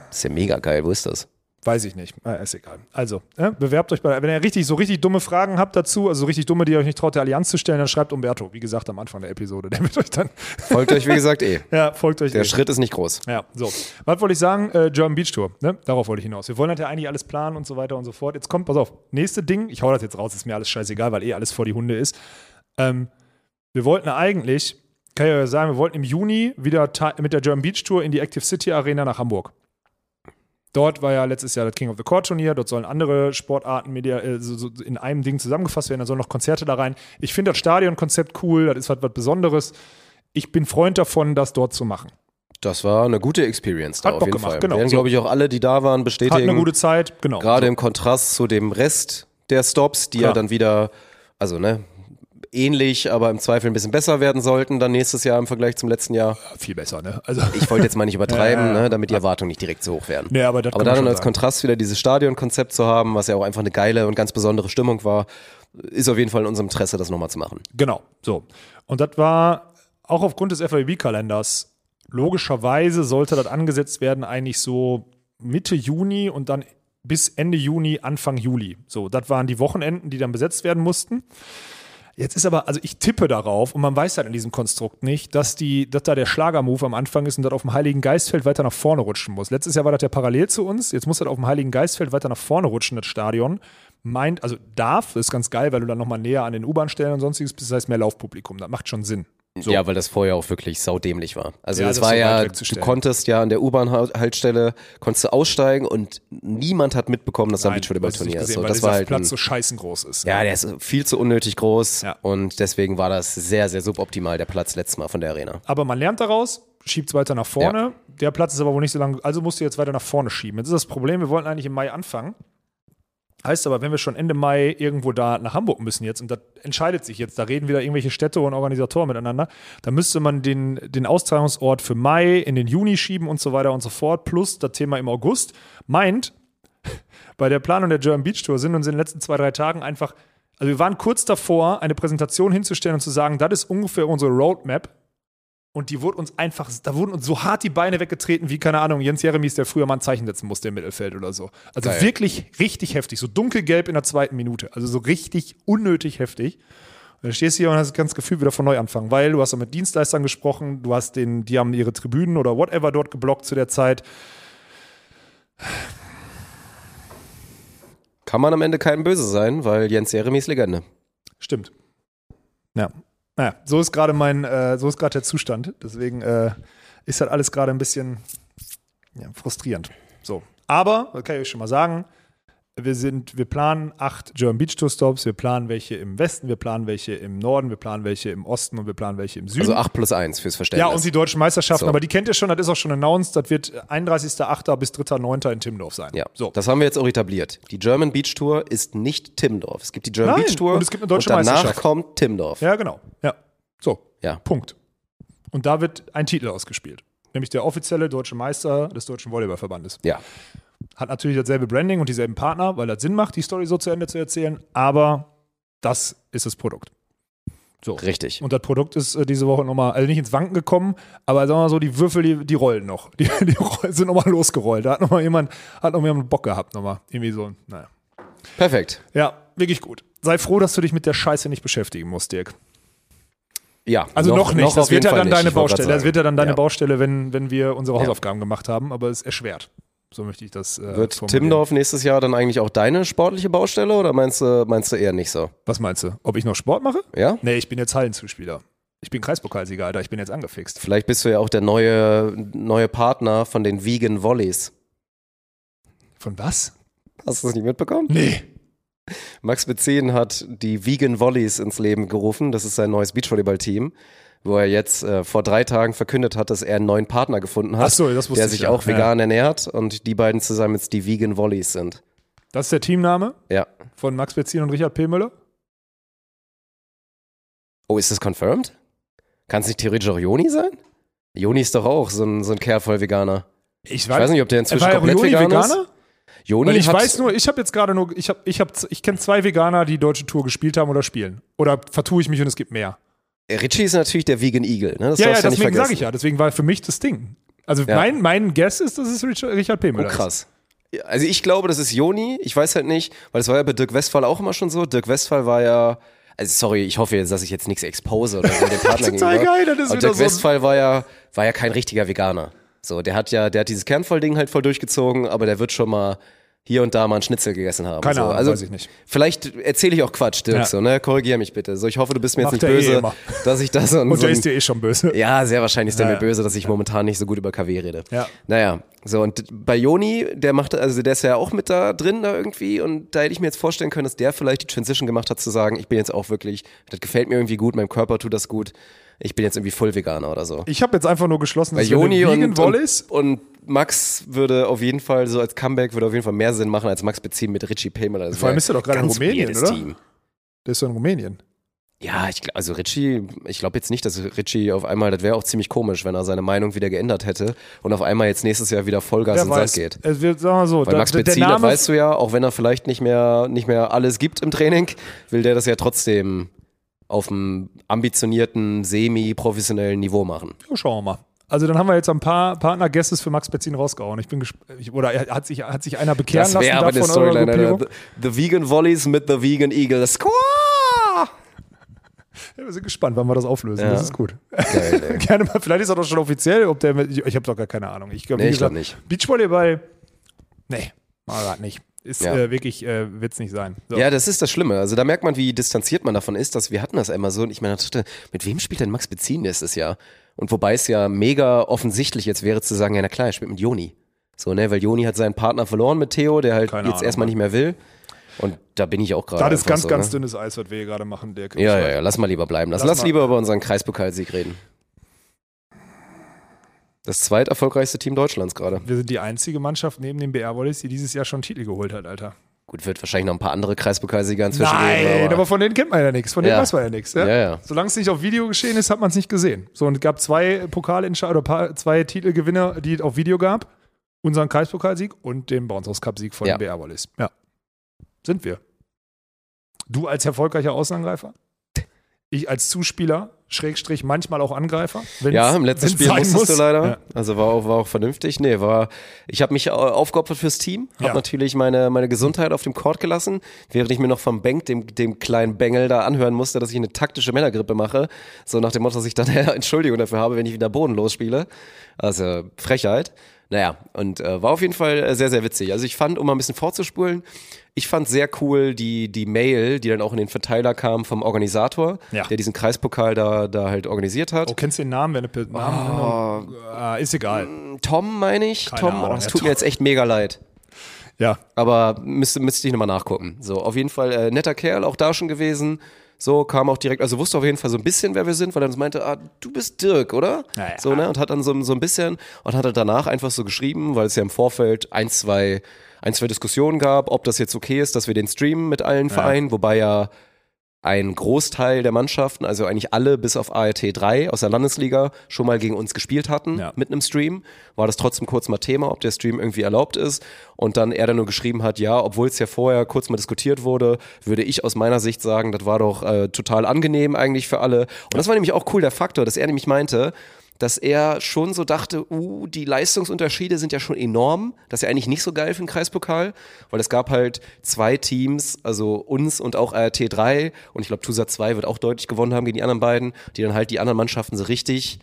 Das ist ja mega geil, wo ist das? Weiß ich nicht, äh, ist egal. Also, äh, bewerbt euch bei, wenn ihr richtig so richtig dumme Fragen habt dazu, also richtig dumme, die ihr euch nicht traut, der Allianz zu stellen, dann schreibt Umberto, wie gesagt, am Anfang der Episode, der wird euch dann, Folgt euch, wie gesagt, eh. ja, folgt euch. Der eh. Schritt ist nicht groß. Ja, so. Was wollte ich sagen? Äh, German Beach Tour, ne? Darauf wollte ich hinaus. Wir wollen halt ja eigentlich alles planen und so weiter und so fort. Jetzt kommt, pass auf, nächste Ding, ich hau das jetzt raus, ist mir alles scheißegal, weil eh alles vor die Hunde ist. Ähm, wir wollten eigentlich, kann ich ja sagen, wir wollten im Juni wieder mit der German Beach Tour in die Active City Arena nach Hamburg. Dort war ja letztes Jahr das King of the Court Turnier, dort sollen andere Sportarten media, äh, so, so in einem Ding zusammengefasst werden, da sollen noch Konzerte da rein. Ich finde das Stadionkonzept cool, das ist was, was Besonderes. Ich bin Freund davon, das dort zu machen. Das war eine gute Experience da Hat auf Bock jeden gemacht, Fall. genau. Werden, glaube ich, auch alle, die da waren, Hat bestätigen. eine gute Zeit, genau. Gerade So. im Kontrast zu dem Rest der Stops, die ja Klar. dann wieder, also ne, ähnlich, aber im Zweifel ein bisschen besser werden sollten, dann nächstes Jahr im Vergleich zum letzten Jahr. viel besser, ne? Also, Ich wollte jetzt mal nicht übertreiben, Ja, ja, ja. ne, damit die Erwartungen nicht direkt so hoch werden. Nee, aber aber dann als sagen. Kontrast wieder dieses Stadionkonzept zu haben, was ja auch einfach eine geile und ganz besondere Stimmung war, ist auf jeden Fall in unserem Interesse, das nochmal zu machen. Genau, so. Und das war auch aufgrund des FAB-Kalenders. Logischerweise sollte das angesetzt werden, eigentlich so Mitte Juni und dann bis Ende Juni, Anfang Juli. So, das waren die Wochenenden, die dann besetzt werden mussten. Jetzt ist aber, also ich tippe darauf, und man weiß halt in diesem Konstrukt nicht, dass, die, dass da der Schlagermove am Anfang ist und das auf dem Heiligen Geistfeld weiter nach vorne rutschen muss. Letztes Jahr war das ja parallel zu uns, jetzt muss das auf dem Heiligen Geistfeld weiter nach vorne rutschen, das Stadion. meint, also darf, ist ganz geil, weil du dann nochmal näher an den U-Bahn-Stellen und sonstiges bist, das heißt mehr Laufpublikum. Das macht schon Sinn. So. Ja, weil das vorher auch wirklich saudämlich war. Also Ja, das das war so ja, du konntest ja an der U-Bahn-Haltestelle, konntest du aussteigen und niemand hat mitbekommen, dass da ein Beachvolleyball-Turnier ist. So, weil das dieser war halt Platz ein, so scheißen groß ist. ja, der ist viel zu unnötig groß Ja. und deswegen war das sehr, sehr suboptimal, der Platz letztes Mal von der Arena. Aber man lernt daraus, schiebt es weiter nach vorne. Der Platz ist aber wohl nicht so lang, also musst du jetzt weiter nach vorne schieben. Jetzt ist das Problem, wir wollten eigentlich im Mai anfangen. Heißt aber, wenn wir schon Ende Mai irgendwo da nach Hamburg müssen jetzt, und das entscheidet sich jetzt, da reden wieder irgendwelche Städte und Organisatoren miteinander, dann müsste man den, den Austragungsort für Mai in den Juni schieben und so weiter und so fort, plus das Thema im August. Meint, bei der Planung der German Beach Tour sind uns in den letzten zwei, drei Tagen einfach, also wir waren kurz davor, eine Präsentation hinzustellen und zu sagen, das ist ungefähr unsere Roadmap. Und die wurde uns einfach, da wurden uns so hart die Beine weggetreten, wie, keine Ahnung, Jens Jeremies, der früher mal ein Zeichen setzen musste im Mittelfeld oder so. Also Geil. wirklich richtig heftig, so dunkelgelb in der zweiten Minute. Also so richtig unnötig heftig. Und dann stehst du hier und hast das ganze Gefühl wieder von neu anfangen, weil du hast auch mit Dienstleistern gesprochen, du hast den, die haben ihre Tribünen oder whatever dort geblockt zu der Zeit. Kann man am Ende keinem böse sein, weil Jens Jeremy ist Legende. Stimmt. Ja. Naja, so ist gerade mein, äh, so ist gerade der Zustand. Deswegen äh, ist halt alles gerade ein bisschen ja, frustrierend. So. Aber, kann ich euch schon mal sagen, wir sind, wir planen acht German Beach Tour Stops, wir planen welche im Westen, wir planen welche im Norden, wir planen welche im Osten und wir planen welche im Süden. Also 8 plus 1 fürs ja, Verständnis. und die deutschen Meisterschaften, So. aber die kennt ihr schon, das ist auch schon announced, das wird 31.8. bis 3.9. in Timmendorf sein. ja, So. das haben wir jetzt auch etabliert. Die German Beach Tour ist nicht Timmendorf. Es gibt die German Nein, Beach Tour und es gibt eine deutsche und danach Meisterschaft. kommt Timmendorf. Ja, genau. Ja. So. Ja. Punkt. Und da wird ein Titel ausgespielt. Nämlich der offizielle deutsche Meister des Deutschen Volleyballverbandes. Ja. Hat natürlich dasselbe Branding und dieselben Partner, weil das Sinn macht, die Story so zu Ende zu erzählen. Aber das ist das Produkt. So. Richtig. Und das Produkt ist äh, diese Woche nochmal, also nicht ins Wanken gekommen, aber sagen wir mal so, die Würfel, die, die rollen noch. Die, die rollen- sind nochmal losgerollt. Da hat nochmal jemand, hat noch jemand Bock gehabt, nochmal. Irgendwie so, naja. Perfekt. Ja, wirklich gut. Sei froh, dass du dich mit der Scheiße nicht beschäftigen musst, Dirk. Ja. Also noch, nicht. auf das wird ja Fall dann nicht. deine Ich wollte Baustelle. Das wird ja dann deine Ja. Baustelle, wenn, wenn wir unsere Ja. Hausaufgaben gemacht haben, aber es ist erschwert. So möchte ich das. Äh, Wird formulieren. Timmendorf nächstes Jahr dann eigentlich auch deine sportliche Baustelle oder meinst du, meinst du eher nicht so? Was meinst du? Ob ich noch Sport mache? Ja? Nee, ich bin jetzt Hallenzuspieler. Ich bin Kreispokalsieger, Alter. Ich bin jetzt angefixt. Vielleicht bist du ja auch der neue, neue Partner von den Vegan Volleys. Von was? Hast du das nicht mitbekommen? Nee. Max Bezehn hat die Vegan Volleys ins Leben gerufen. Das ist sein neues Beachvolleyball-Team, wo er jetzt äh, vor drei Tagen verkündet hat, dass er einen neuen Partner gefunden hat, so, der ich sich ja. auch Ja. vegan ernährt und die beiden zusammen jetzt die Vegan Volleys sind. Das ist der Teamname Ja. von Max Betzin und Richard P. Müller? Oh, ist das confirmed? Kann es nicht theoretisch auch Joni sein? Joni ist doch auch so ein, so ein Kerl voll Veganer. Ich Ich weiß nicht, ob der inzwischen komplett Joni vegan Veganer? ist. Joni Weil ich weiß nur, ich habe jetzt gerade nur, ich habe, ich habe, ich kenne zwei Veganer, die deutsche Tour gespielt haben oder spielen. Oder vertue ich mich und es gibt mehr. Richie ist natürlich der Vegan Eagle. Ne? Das ja, ja, nicht deswegen sage ich ja. Deswegen war für mich das Ding. Also Ja. mein, mein Guess ist, dass es Richard, P. Oh, Müller ist. krass. Ja, Also ich glaube, das ist Joni. Ich weiß halt nicht, weil es war ja bei Dirk Westphal auch immer schon so. Dirk Westphal war ja, also sorry, ich hoffe jetzt, dass ich jetzt nichts expose oder so dem Partner Total gegenüber. geil, das ist wieder Dirk so Westphal war ja, war ja kein richtiger Veganer. So, der hat ja, der hat dieses Kernvollding halt voll durchgezogen, aber der wird schon mal hier und da mal einen Schnitzel gegessen haben. Keine so. Ahnung, also, weiß ich nicht. Vielleicht erzähle ich auch Quatsch, Dirk, Ja. so, ne? Korrigier mich bitte. So, ich hoffe, du bist mir jetzt Macht nicht er eh böse, immer. dass ich da so ein, Und so der ein ist dir eh schon böse. ja, sehr wahrscheinlich ist der Ja, mir ja. böse, dass ich momentan nicht so gut über KW rede. Ja. Naja, so und bei Joni, der macht, also der ist ja auch mit da drin da irgendwie und da hätte ich mir jetzt vorstellen können, dass der vielleicht die Transition gemacht hat zu sagen, ich bin jetzt auch wirklich, das gefällt mir irgendwie gut, meinem Körper tut das gut, ich bin jetzt irgendwie voll Veganer oder so. Ich habe jetzt einfach nur geschlossen, dass Joni eine und, und, und Max würde auf jeden Fall so als Comeback würde auf jeden Fall mehr Sinn machen als Max beziehen mit Richie Paymer. Das Vor allem ist er doch gerade in Rumänien, oder? Team. Der ist doch in Rumänien. Ja, ich, also Richie, ich glaube jetzt nicht, dass Richie auf einmal, das wäre auch ziemlich komisch, wenn er seine Meinung wieder geändert hätte und auf einmal jetzt nächstes Jahr wieder Vollgas Wer in den Sand geht. Es wird, sagen wir so, Weil Max Bezieler, Name, weißt du ja, auch wenn er vielleicht nicht mehr, nicht mehr alles gibt im Training, will der das ja trotzdem auf einem ambitionierten, semi-professionellen Niveau machen. Ja, schauen wir mal. Also dann haben wir jetzt ein paar Partner-Guesses für Max Betzin rausgehauen. Ich bin gespannt. Oder er- hat sich, hat sich einer bekehren Das lassen wäre aber eine davon Storyline. Alter. The, the Vegan Volleys mit The Vegan Eagle. Squaw! Ja, wir sind gespannt, wann wir das auflösen. Ja. Das ist gut. Geil. Gerne mal, vielleicht ist er doch schon offiziell, ob der mit, ich, ich habe doch gar keine Ahnung. Ich glaube, Nee, ich glaub nicht. Beachvolleyball, nee, mal grad nicht. Ist Ja. äh, wirklich, äh, wird es nicht sein. So. Ja, das ist das Schlimme. Also da merkt man, wie distanziert man davon ist, dass wir hatten das einmal so und ich meine, dachte, mit wem spielt denn Max Bezin nächstes Jahr? Und wobei es ja mega offensichtlich jetzt wäre zu sagen, ja na klar, er spielt mit Joni. So, ne, weil Joni hat seinen Partner verloren mit Theo, der halt Keine jetzt Ahnung, erstmal nicht mehr will. Und da bin ich auch gerade. das ist ganz, so, ganz ne? dünnes Eis, was wir hier gerade machen, Dirk. Ja, ja, ja, lass mal lieber bleiben. Lass, Lass lass mal- lieber über unseren Kreispokalsieg reden. Das zweiterfolgreichste Team Deutschlands gerade. Wir sind die einzige Mannschaft neben den BR Wollis, die dieses Jahr schon Titel geholt hat, Alter. Gut, wird wahrscheinlich noch ein paar andere Kreispokalsieger inzwischen Nein, geben. aber, von denen kennt man ja nichts. Von denen Ja. weiß man ja nichts. Ja? Ja, ja. Solange es nicht auf Video geschehen ist, hat man es nicht gesehen. So, und es gab zwei Pokalentscheider oder zwei Titelgewinner, die es auf Video gab. Unseren Kreispokalsieg und den Bounce Cup-Sieg von Ja. BR Wallis. Ja. Sind wir. Du als erfolgreicher Außenangreifer? Ich als Zuspieler, Schrägstrich, manchmal auch Angreifer. Ja, im letzten Spiel musstest muss. du leider. Ja. Also war auch, war auch vernünftig. Nee, war, ich habe mich äh, aufgeopfert fürs Team, habe Ja. natürlich meine, meine Gesundheit auf dem Court gelassen, während ich mir noch vom Bank, dem, dem kleinen Bengel da anhören musste, dass ich eine taktische Männergrippe mache. So nach dem Motto, dass ich dann Entschuldigung dafür habe, wenn ich wieder bodenlos spiele. Also Frechheit. Naja, und äh, war auf jeden Fall äh, sehr, sehr witzig. Also ich fand, um mal ein bisschen vorzuspulen, ich fand sehr cool die, die Mail, die dann auch in den Verteiler kam vom Organisator, Ja. der diesen Kreispokal da, da halt organisiert hat. Oh, kennst du den Namen? Wenn eine Namen ah, ist egal. Tom, meine ich. Keine Tom, Ahnung, oh, das ja, tut Tom. mir jetzt echt mega leid. Ja. Aber müsste, müsste ich nochmal nachgucken. So, auf jeden Fall äh, netter Kerl, auch da schon gewesen. So, kam auch direkt, also wusste auf jeden Fall so ein bisschen, wer wir sind, weil er uns meinte, ah, du bist Dirk, oder? Ja, ja. So, ne? Und hat dann so, so ein bisschen und hat dann danach einfach so geschrieben, weil es ja im Vorfeld ein, zwei, ein, zwei Diskussionen gab, ob das jetzt okay ist, dass wir den streamen mit allen Vereinen, wobei ja ein Großteil der Mannschaften, also eigentlich alle bis auf ART 3 aus der Landesliga, schon mal gegen uns gespielt hatten Ja. mit einem Stream. War das trotzdem kurz mal Thema, ob der Stream irgendwie erlaubt ist. Und dann er dann nur geschrieben hat, ja, obwohl es ja vorher kurz mal diskutiert wurde, würde ich aus meiner Sicht sagen, das war doch äh, total angenehm eigentlich für alle. Und das war nämlich auch cool der Faktor, dass er nämlich meinte, dass er schon so dachte, uh, die Leistungsunterschiede sind ja schon enorm. Das ist ja eigentlich nicht so geil für den Kreispokal, weil es gab halt zwei Teams, also uns und auch RT 3 und ich glaube TUSA 2 wird auch deutlich gewonnen haben gegen die anderen beiden, die dann halt die anderen Mannschaften so richtig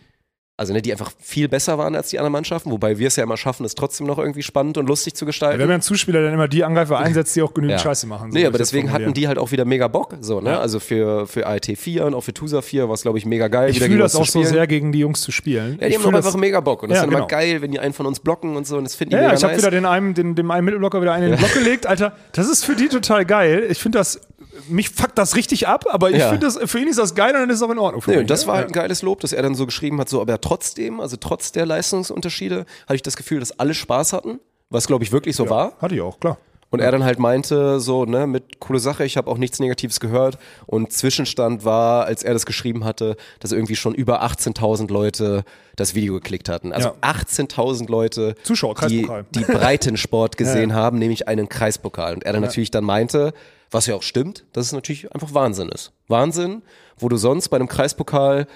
also ne, die einfach viel besser waren als die anderen Mannschaften, wobei wir es ja immer schaffen, es trotzdem noch irgendwie spannend und lustig zu gestalten. Wir haben ja einen Zuspieler, dann immer die Angreifer einsetzt, die auch genügend Ja. Scheiße machen. So nee, aber deswegen hatten die halt auch wieder mega Bock, so, ne? Ja. Also für, für ALT 4 und auch für TUSA 4 war es, glaube ich, mega geil. Ich wieder fühle das auch so sehr, gegen die Jungs zu spielen. Ja, die ich haben doch einfach mega Bock. Und das Ja, ist dann immer genau. geil, wenn die einen von uns blocken und so. Und das finden die Ja, ja, mega ich habe nice. wieder den einen, den, dem einen Mittelblocker wieder einen in den Block gelegt, Alter. Das ist für die total geil. Ich finde das, mich fuckt das richtig ab, aber ich Ja. finde das, für ihn ist das geil und dann ist es auch in Ordnung. Für Nee, mich, und das war ja. halt ein geiles Lob, dass er dann so geschrieben hat, so, aber trotzdem, also trotz der Leistungsunterschiede, hatte ich das Gefühl, dass alle Spaß hatten, was glaube ich wirklich so war. Hatte ich auch, klar. Und er dann halt meinte, so, ne, mit coole Sache, ich habe auch nichts Negatives gehört. Und Zwischenstand war, als er das geschrieben hatte, dass irgendwie schon über 18.000 Leute das Video geklickt hatten. Also Ja. 18.000 Leute, Zuschauer, die, die Breitensport gesehen haben, nämlich einen Kreispokal. Und er dann natürlich dann meinte, was ja auch stimmt, dass es natürlich einfach Wahnsinn ist. Wahnsinn, wo du sonst bei einem Kreispokal,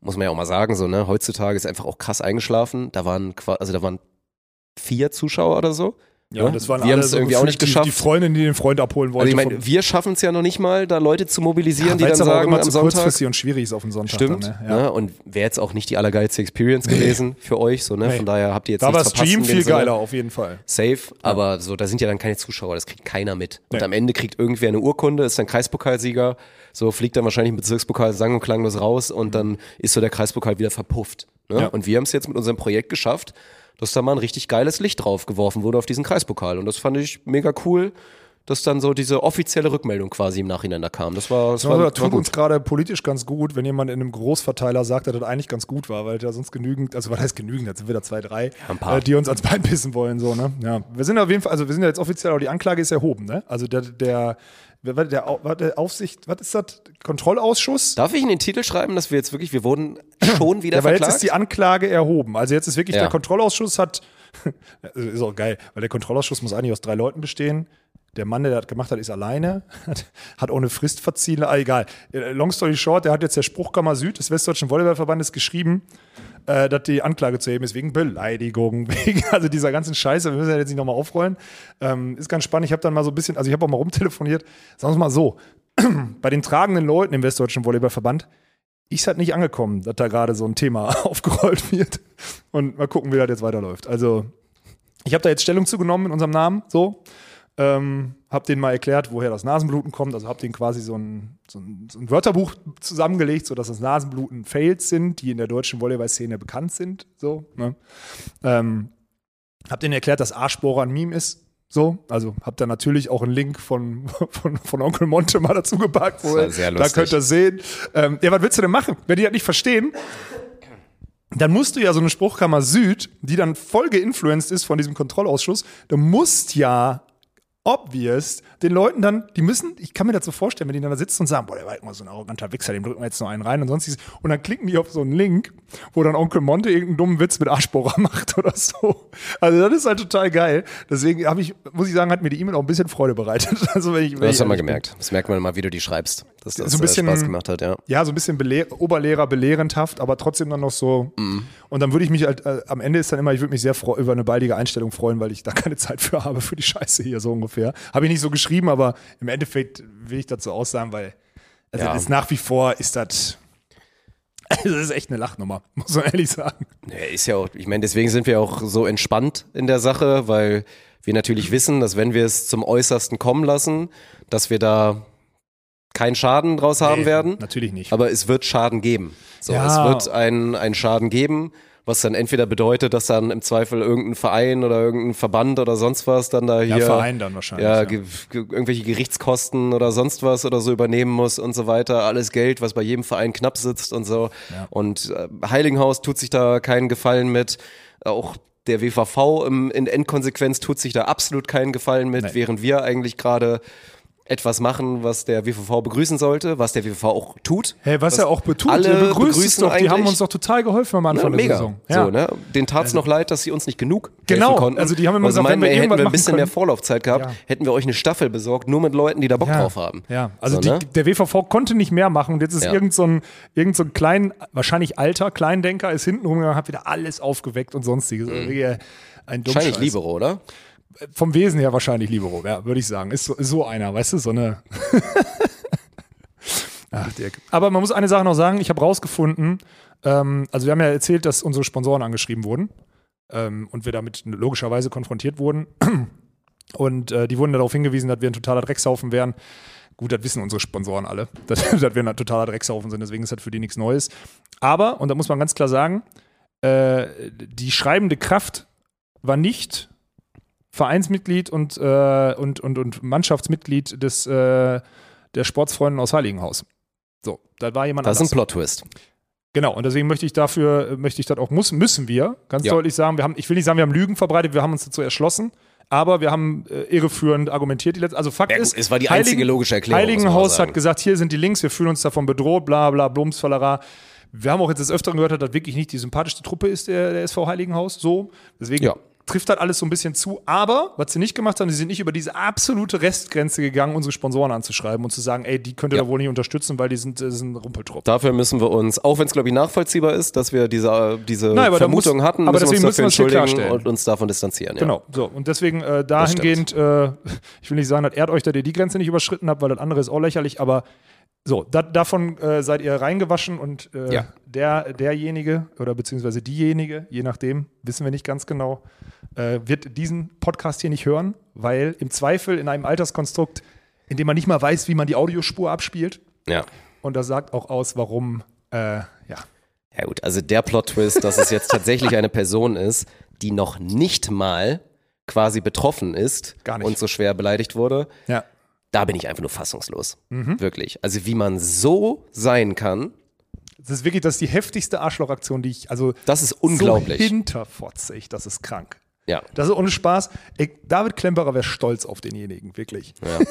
muss man ja auch mal sagen, so, ne, heutzutage ist einfach auch krass eingeschlafen. Da waren, also da waren vier Zuschauer oder so. Ja, Ja, und das waren wir haben es so irgendwie auch nicht die, geschafft. Die Freundin, die den Freund abholen wollte. Also ich meine, wir schaffen es ja noch nicht mal, da Leute zu mobilisieren, die weil dann sagen immer am zu Sonntag. kurzfristig und schwierig ist auf den Sonntag. Stimmt. Dann, ne? ja. ne? Und wäre jetzt auch nicht die allergeilste Experience gewesen für euch. So, ne? Nee. Von daher habt ihr jetzt Da war nichts verpasst Stream in dem viel geiler, auf jeden Fall. Safe, aber so, da sind ja dann keine Zuschauer, das kriegt keiner mit. Und Nee. am Ende kriegt irgendwer eine Urkunde, ist dann Kreispokalsieger, so fliegt dann wahrscheinlich im Bezirkspokal sang- und klanglos raus und dann ist so der Kreispokal wieder verpufft. Ne? Ja. Und wir haben es jetzt mit unserem Projekt geschafft, dass da mal ein richtig geiles Licht drauf geworfen wurde auf diesen Kreispokal. Und das fand ich mega cool, dass dann so diese offizielle Rückmeldung quasi im Nachhinein da kam. Das war, das Also, war, das war tut uns gerade politisch ganz gut, wenn jemand in einem Großverteiler sagt, dass das eigentlich ganz gut war, weil da sonst genügend, also was heißt genügend, jetzt sind wieder zwei, drei, paar. äh, die uns ans Bein pissen wollen, so, ne? Ja. Wir sind auf jeden Fall, also wir sind ja jetzt offiziell, aber die Anklage ist erhoben, ne? Also der, der, wer war der, der Aufsicht, was ist das? Kontrollausschuss? Darf ich in den Titel schreiben, dass wir jetzt wirklich, wir wurden schon wieder Ja, weil jetzt verklagt? ist die Anklage erhoben. Also jetzt ist wirklich Ja. der Kontrollausschuss hat, ist auch geil, weil der Kontrollausschuss muss eigentlich aus drei Leuten bestehen. Der Mann, der das gemacht hat, ist alleine, hat, hat auch eine Frist verziehen. Ah, egal. Äh, Long story short, der hat jetzt der Spruchkammer Süd des Westdeutschen Volleyballverbandes geschrieben, äh, dass die Anklage zu heben ist wegen Beleidigung, wegen also dieser ganzen Scheiße. Wir müssen ja jetzt nicht nochmal aufrollen. Ähm, ist ganz spannend. Ich habe dann mal so ein bisschen, also ich habe auch mal rumtelefoniert. Sagen wir es mal so, bei den tragenden Leuten im Westdeutschen Volleyballverband ist halt nicht angekommen, dass da gerade so ein Thema aufgerollt wird. Und mal gucken, wie das jetzt weiterläuft. Also, ich habe da jetzt Stellung zugenommen in unserem Namen, so. Ähm, hab denen mal erklärt, woher das Nasenbluten kommt. Also hab denen quasi so ein, so ein, so ein Wörterbuch zusammengelegt, sodass das Nasenbluten Fails sind, die in der deutschen Volleyball-Szene bekannt sind. So, ne? ähm, hab denen erklärt, dass Arschbohrer ein Meme ist. So, also hab da natürlich auch einen Link von, von, von Onkel Monte mal dazu gepackt, wo da könnt ihr sehen. Ähm, ja, was willst du denn machen? Wenn die das nicht verstehen, dann musst du ja so eine Spruchkammer Süd, die dann voll geinfluenced ist von diesem Kontrollausschuss, du musst ja obvious den Leuten dann, die müssen, ich kann mir das so vorstellen, wenn die dann da sitzen und sagen, boah, der war immer so ein arroganter Wichser, dem drücken wir jetzt noch einen rein und sonstiges. Und dann klicken die auf so einen Link, wo dann Onkel Monte irgendeinen dummen Witz mit Arschbohrer macht oder so. Also das ist halt total geil. Deswegen habe ich, muss ich sagen, hat mir die E-Mail auch ein bisschen Freude bereitet. Also wenn ich, wenn haben wir ehrlich bin. gemerkt. Das merkt man mal, wie du die schreibst. Dass das So ein bisschen- äh, Spaß gemacht hat, ja. Ja, so ein bisschen belehr Oberlehrer belehrendhaft, aber trotzdem dann noch so. Und dann würde ich mich halt, äh, am Ende ist dann immer, ich würde mich sehr über eine baldige Einstellung freuen, weil ich da keine Zeit für habe, für die Scheiße hier so ungefähr. Habe ich nicht so geschrieben, aber im Endeffekt will ich dazu aussagen, weil also Ja. ist nach wie vor ist das. Also das ist echt eine Lachnummer, muss man ehrlich sagen. Ja, ist ja auch, ich meine, deswegen sind wir auch so entspannt in der Sache, weil wir natürlich wissen, dass wenn wir es zum Äußersten kommen lassen, dass wir da keinen Schaden draus haben Nee, werden. Natürlich nicht. Aber es wird Schaden geben. So, Ja. es wird einen Schaden geben, was dann entweder bedeutet, dass dann im Zweifel irgendein Verein oder irgendein Verband oder sonst was dann da hier. ja, Verein dann wahrscheinlich. Ja, Ja, ge- ge- irgendwelche Gerichtskosten oder sonst was oder so übernehmen muss und so weiter. Alles Geld, was bei jedem Verein knapp sitzt und so. Und äh, Heiligenhaus tut sich da keinen Gefallen mit. Auch der WVV im, in Endkonsequenz tut sich da absolut keinen Gefallen mit, Nee. während wir eigentlich gerade etwas machen, was der WVV begrüßen sollte, was der WVV auch tut. Hey, was, er auch betont, alle er begrüßt es doch, die haben uns doch total geholfen am Anfang der mega. Saison. Ja. So, ne? Den tat's noch leid, dass sie uns nicht genug Genau. helfen konnten. Also die haben immer also gesagt, wenn meinen, wir ey, hätten wir ein bisschen mehr können- Vorlaufzeit gehabt, Ja. hätten wir euch eine Staffel besorgt, nur mit Leuten, die da Bock ja. drauf haben. Ja, also So, ne? die, der WVV konnte nicht mehr machen und jetzt ist Ja. irgend so ein, irgend so ein klein, wahrscheinlich alter Kleindenker ist hinten rumgegangen, hat wieder alles aufgeweckt und sonstiges. Also wirklich ein Mhm. Wahrscheinlich. Libero, oder? Vom Wesen her wahrscheinlich Libero, ja, würde ich sagen. Ist so, so einer, weißt du, so eine. Ach, Dirk. Aber man muss eine Sache noch sagen, ich habe rausgefunden, ähm, also wir haben ja erzählt, dass unsere Sponsoren angeschrieben wurden ähm, und wir damit logischerweise konfrontiert wurden. Und äh, die wurden darauf hingewiesen, dass wir ein totaler Dreckshaufen wären. Gut, das wissen unsere Sponsoren alle, dass, dass wir ein totaler Dreckshaufen sind, deswegen ist das für die nichts Neues. Aber, und da muss man ganz klar sagen, äh, die schreibende Kraft war nicht Vereinsmitglied und, äh, und, und, und Mannschaftsmitglied des, äh, der Sportsfreunden aus Heiligenhaus. So, da war jemand Das ist ein anders. Plot-Twist. Genau, und deswegen möchte ich dafür, möchte ich das auch, muss, müssen wir ganz Ja. deutlich sagen, wir haben, ich will nicht sagen, wir haben Lügen verbreitet, wir haben uns dazu erschlossen, aber wir haben äh, irreführend argumentiert. Die letzte, also Fakt Ja, ist, es war die einzige logische Erklärung, Heiligenhaus hat gesagt, hier sind die Links, wir fühlen uns davon bedroht, bla bla, Blumsfallerei. Wir haben auch jetzt des Öfteren gehört, dass das wirklich nicht die sympathischste Truppe ist, der, der SV Heiligenhaus. So. Deswegen Ja. Trifft das alles so ein bisschen zu. Aber was sie nicht gemacht haben, sie sind nicht über diese absolute Restgrenze gegangen, unsere Sponsoren anzuschreiben und zu sagen, ey, die könnt ihr Ja. da wohl nicht unterstützen, weil die sind, äh, sind ein Rumpeltrupp. Dafür müssen wir uns, auch wenn es glaube ich nachvollziehbar ist, dass wir diese, diese Nein, Vermutung muss- hatten, aber müssen wir deswegen uns dafür müssen wir entschuldigen und uns davon distanzieren. Ja. Genau, so. Und deswegen äh, dahingehend, äh, ich will nicht sagen, dass ehrt euch, dass ihr die Grenze nicht überschritten habt, weil das andere ist auch lächerlich, aber so, da, davon äh, seid ihr reingewaschen und äh, Ja. der, derjenige oder beziehungsweise diejenige, je nachdem, wissen wir nicht ganz genau, äh, wird diesen Podcast hier nicht hören, weil im Zweifel in einem Alterskonstrukt, in dem man nicht mal weiß, wie man die Audiospur abspielt, Ja. und das sagt auch aus, warum, äh, ja. Ja gut, also der Plot-Twist, dass es jetzt tatsächlich eine Person ist, die noch nicht mal quasi betroffen ist und so schwer beleidigt wurde, Ja. da bin ich einfach nur fassungslos. Mhm. Wirklich. Also wie man so sein kann, Das ist wirklich, das ist die heftigste Arschlochaktion, die ich, also das ist unglaublich. so hinterfotzig, das ist krank. Ja. Das ist ohne Spaß. Ey, David Klemperer wäre stolz auf denjenigen, wirklich. Ja.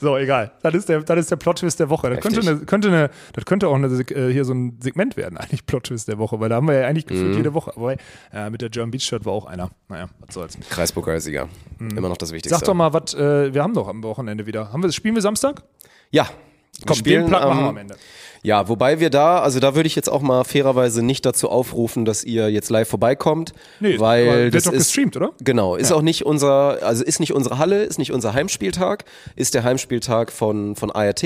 So, egal. Das ist der, das ist der Plot-Twist der Woche. Das könnte, eine, könnte eine, das könnte auch eine, äh, hier so ein Segment werden, eigentlich Plot-Twist der Woche, weil da haben wir ja eigentlich gefühlt Mhm. jede Woche. Aber äh, mit der German Beach Shirt war auch einer. Naja, was soll's. Kreispokalsieger. Immer noch das Wichtigste. Mhm. Sag doch mal, was, äh, wir haben doch am Wochenende wieder. Haben wir, spielen wir Samstag? Ja, Komm, spielen den Plug machen wir am Ende. Ja, wobei wir da, also da würde ich jetzt auch mal fairerweise nicht dazu aufrufen, dass ihr jetzt live vorbeikommt, Nee, weil wird das doch ist gestreamt, oder? Genau, ist auch nicht unser, also ist nicht unsere Halle, ist nicht unser Heimspieltag, ist der Heimspieltag von von ART,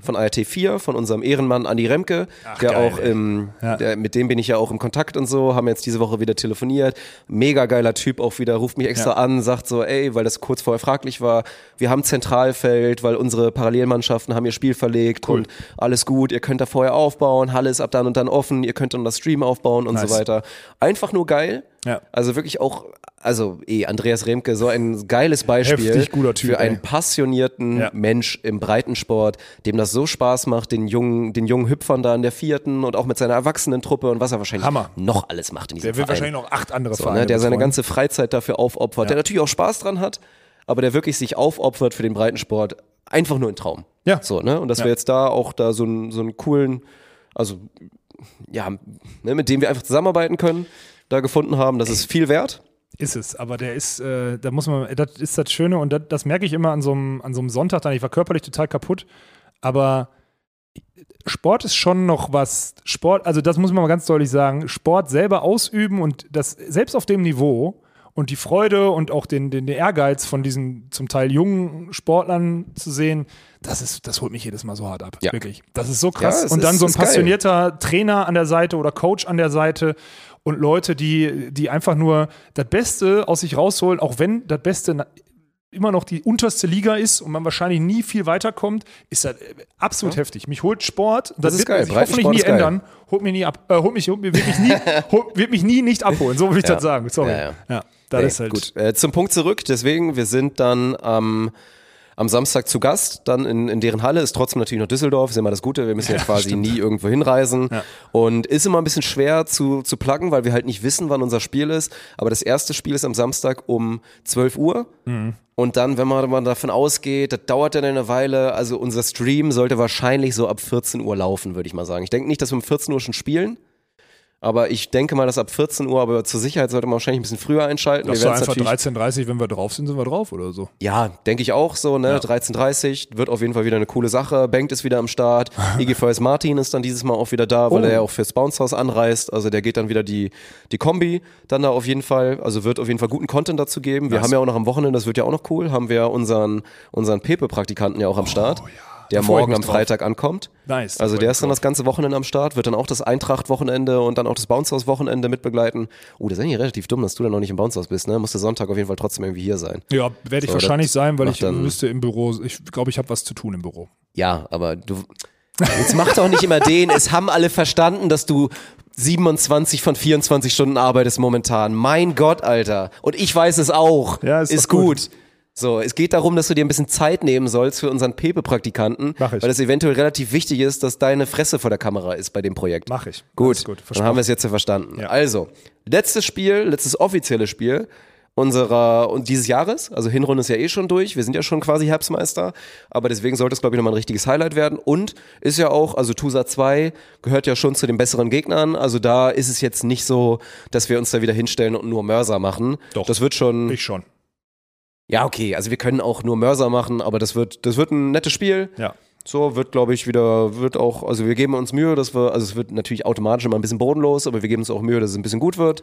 von ART 4, von unserem Ehrenmann Andi Remke, der geil, auch im, Ja. der, mit dem bin ich ja auch im Kontakt und so, haben jetzt diese Woche wieder telefoniert, mega geiler Typ auch wieder, ruft mich extra Ja. an, sagt so, ey, weil das kurz vorher fraglich war, wir haben Zentralfeld, weil unsere Parallelmannschaften haben ihr Spiel verlegt und alles gut, ihr könnt da vorher aufbauen, Halle ist ab dann und dann offen, ihr könnt dann das Stream aufbauen und Nice. so weiter. Einfach nur geil. Ja. Also wirklich auch, also eh, Andreas Remke, so ein geiles Beispiel Heftig guter Typ, für einen ey. passionierten Ja. Mensch im Breitensport, dem das so Spaß macht, den jungen, den jungen Hüpfern da in der vierten und auch mit seiner Erwachsenentruppe und was er wahrscheinlich Hammer. noch alles macht in diesem Der wird Verein. wahrscheinlich noch acht andere so, Vereine ne, der seine ganze Freizeit dafür aufopfert, der natürlich auch Spaß dran hat, aber der wirklich sich aufopfert für den Breitensport. Einfach nur ein Traum. Ja. So, ne? Und dass Ja. wir jetzt da auch da so einen, so einen coolen, also ja, ne, mit dem wir einfach zusammenarbeiten können, da gefunden haben, das ist viel wert. Ist es, aber der ist, äh, da muss man, das ist das Schöne und das, das merke ich immer an so einem, an so einem Sonntag dann. Ich war körperlich total kaputt, aber Sport ist schon noch was. Sport, also das muss man mal ganz deutlich sagen. Sport selber ausüben und das selbst auf dem Niveau und die Freude und auch den, den, den Ehrgeiz von diesen zum Teil jungen Sportlern zu sehen, das ist, das holt mich jedes Mal so hart ab. Ja. Wirklich. Das ist so krass. Ja, und dann ist- so ein ist geil. passionierter Trainer an der Seite oder Coach an der Seite und Leute, die, die einfach nur das Beste aus sich rausholen, auch wenn das Beste immer noch die unterste Liga ist und man wahrscheinlich nie viel weiterkommt, ist das äh, absolut heftig. Mich holt Sport, das, Das ist wird geil. sich hoffentlich nie ändern, holt mich nie ab, äh, holt mich, holt, mich- wird mich nie, holt, wird mich nie nicht abholen, so will ich Ja. das sagen. Sorry. Ja, ja. das Nee, ist halt gut. Äh, zum Punkt zurück, deswegen, wir sind dann am am Samstag zu Gast, dann in, in deren Halle, ist trotzdem natürlich noch Düsseldorf, ist immer das Gute, wir müssen ja, quasi nie irgendwo hinreisen. Und ist immer ein bisschen schwer zu, zu pluggen, weil wir halt nicht wissen, wann unser Spiel ist, aber das erste Spiel ist am Samstag um 12 Uhr. Und dann, wenn man, man davon ausgeht, das dauert dann eine Weile, also unser Stream sollte wahrscheinlich so ab 14 Uhr laufen, würde ich mal sagen. Ich denke nicht, dass wir um 14 Uhr schon spielen, aber ich denke mal, dass ab 14 Uhr, aber zur Sicherheit sollte man wahrscheinlich ein bisschen früher einschalten. Das Wir einfach natürlich- 13.30 wenn wir drauf sind, sind wir drauf oder so. ja, denke ich auch so, ne? 13.30 wird auf jeden Fall wieder eine coole Sache. Bengt ist wieder am Start. IGVS Martin ist dann dieses Mal auch wieder da, weil Oh. er ja auch fürs Bounce House anreist. Also der geht dann wieder die, die Kombi dann da auf jeden Fall. Also wird auf jeden Fall guten Content dazu geben. Wir haben ja auch noch am Wochenende, das wird ja auch noch cool, haben wir unseren, unseren Pepe-Praktikanten ja auch am Start. Oh, Da ich morgen am drauf. Freitag ankommt. Nice, Also der ist dann mich das ganze Wochenende am Start, wird dann auch das Eintracht-Wochenende und dann auch das Bounce House-Wochenende mitbegleiten. Oh, das ist eigentlich relativ dumm, dass du dann noch nicht im Bounce House bist, ne? Muss der Sonntag auf jeden Fall trotzdem irgendwie hier sein. Ja, werde ich So, wahrscheinlich sein, weil ich dann- müsste im Büro, ich glaube, ich habe was zu tun im Büro. Ja, aber du. Jetzt mach doch nicht immer den. Es haben alle verstanden, dass du 27 von 24 Stunden arbeitest momentan. Mein Gott, Alter. Und ich weiß es auch. Ja, ist ist gut. gut. So, es geht darum, dass du dir ein bisschen Zeit nehmen sollst für unseren Pepe-Praktikanten, Mach ich. weil es eventuell relativ wichtig ist, dass deine Fresse vor der Kamera ist bei dem Projekt. Mach ich. Gut, gut, dann haben wir es jetzt ja verstanden. Ja. Also, letztes Spiel, letztes offizielle Spiel unserer und dieses Jahres, also Hinrunde ist ja eh schon durch, wir sind ja schon quasi Herbstmeister, aber deswegen sollte es glaube ich nochmal ein richtiges Highlight werden und ist ja auch, also Tusa 2 gehört ja schon zu den besseren Gegnern, also da ist es jetzt nicht so, dass wir uns da wieder hinstellen und nur Mörser machen. Doch. Das wird schon, Ich schon. Ja okay, also wir können auch nur Mörser machen, aber das wird, das wird ein nettes Spiel. Ja. So wird, glaube ich, wieder, wird auch, also wir geben uns Mühe, dass wir, also es wird natürlich automatisch immer ein bisschen bodenlos, aber wir geben uns auch Mühe, dass es ein bisschen gut wird.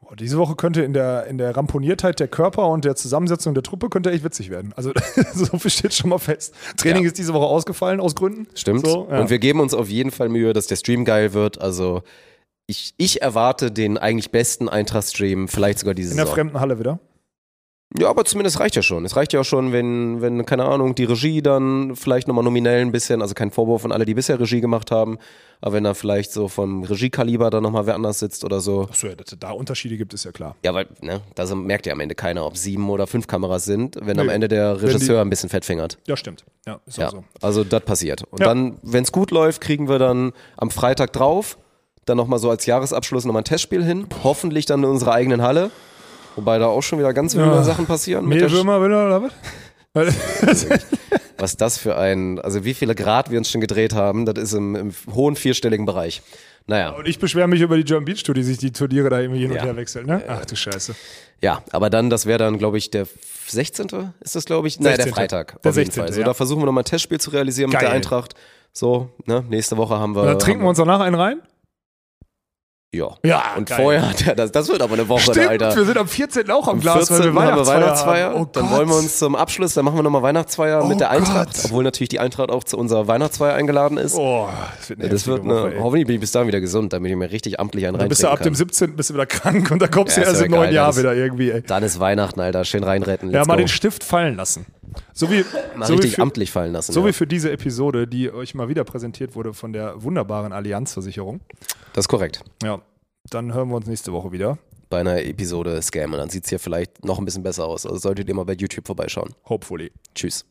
Boah, diese Woche könnte in der, in der Ramponiertheit der Körper und der Zusammensetzung der Truppe könnte echt witzig werden. Also so viel steht schon mal fest. Training Ja. ist diese Woche ausgefallen aus Gründen. Stimmt. So, ja. Und wir geben uns auf jeden Fall Mühe, dass der Stream geil wird. Also ich, ich erwarte den eigentlich besten Eintracht-Stream, vielleicht sogar diese in der Saison. fremden Halle wieder. Ja, aber zumindest reicht ja schon. Es reicht ja auch schon, wenn, wenn, keine Ahnung, die Regie dann vielleicht nochmal nominell ein bisschen, also kein Vorwurf an alle, die bisher Regie gemacht haben, aber wenn da vielleicht so vom Regiekaliber dann nochmal wer anders sitzt oder so. Achso, ja, dass da Unterschiede gibt, ist ja klar. Ja, weil, ne, da merkt ja am Ende keiner, ob sieben oder fünf Kameras sind, wenn am Nee. Ende der Wenn die- Regisseur ein bisschen fett fingert. Ja, stimmt. Ja, ist Ja, auch so. also das passiert. Und Ja. dann, wenn es gut läuft, kriegen wir dann am Freitag drauf, dann nochmal so als Jahresabschluss nochmal ein Testspiel hin. Hoffentlich dann in unserer eigenen Halle. Wobei da auch schon wieder ganz wilde Ja. Sachen passieren. Mit der, Mehlwürmer wieder oder was? Was das für ein, also wie viele Grad wir uns schon gedreht haben, das ist im, im hohen vierstelligen Bereich. Naja, Und ich beschwere mich über die German Beach Tour, die sich die Turniere da irgendwie hin und Ja. her wechseln, ne? Ach du Scheiße. ja, aber dann, das wäre dann, glaube ich, der 16. ist das, glaube ich? Nein, der 16.. Freitag. Der auf jeden 16., Fall. So, ja. da versuchen wir nochmal ein Testspiel zu realisieren mit Geil. der Eintracht. So, ne? Nächste Woche haben wir. Dann trinken wir uns danach einen rein? Ja. Ja, Und geil. vorher, das, das wird aber eine Woche, Stimmt, Alter. wir sind am 14. auch am Am Glas, 14. weil wir haben wir Weihnachtsfeier. Oh dann Gott. wollen wir uns zum Abschluss, dann machen wir nochmal Weihnachtsfeier Oh mit der Eintracht, Gott. obwohl natürlich die Eintracht auch zu unserer Weihnachtsfeier eingeladen ist. Oh, das wird eine, das wird Woche, eine, ey. hoffentlich bin ich bis dahin wieder gesund, damit ich mir richtig amtlich einen Dann bist du ab dem kann. 17. bist du wieder krank und dann kommst du Ja, erst ist im ja neuen Jahr wieder irgendwie, ey. Dann ist Weihnachten, Alter. Schön reinretten. Ja, Let's mal go. den Stift fallen lassen. So wie, Mal so wie richtig für, amtlich fallen lassen. so ja. wie für diese Episode, die euch mal wieder präsentiert wurde von der wunderbaren Allianzversicherung. Das ist korrekt. Ja, dann hören wir uns nächste Woche wieder. Bei einer Episode Scam. Und dann sieht es hier vielleicht noch ein bisschen besser aus. Also solltet ihr mal bei YouTube vorbeischauen. Hopefully. Tschüss.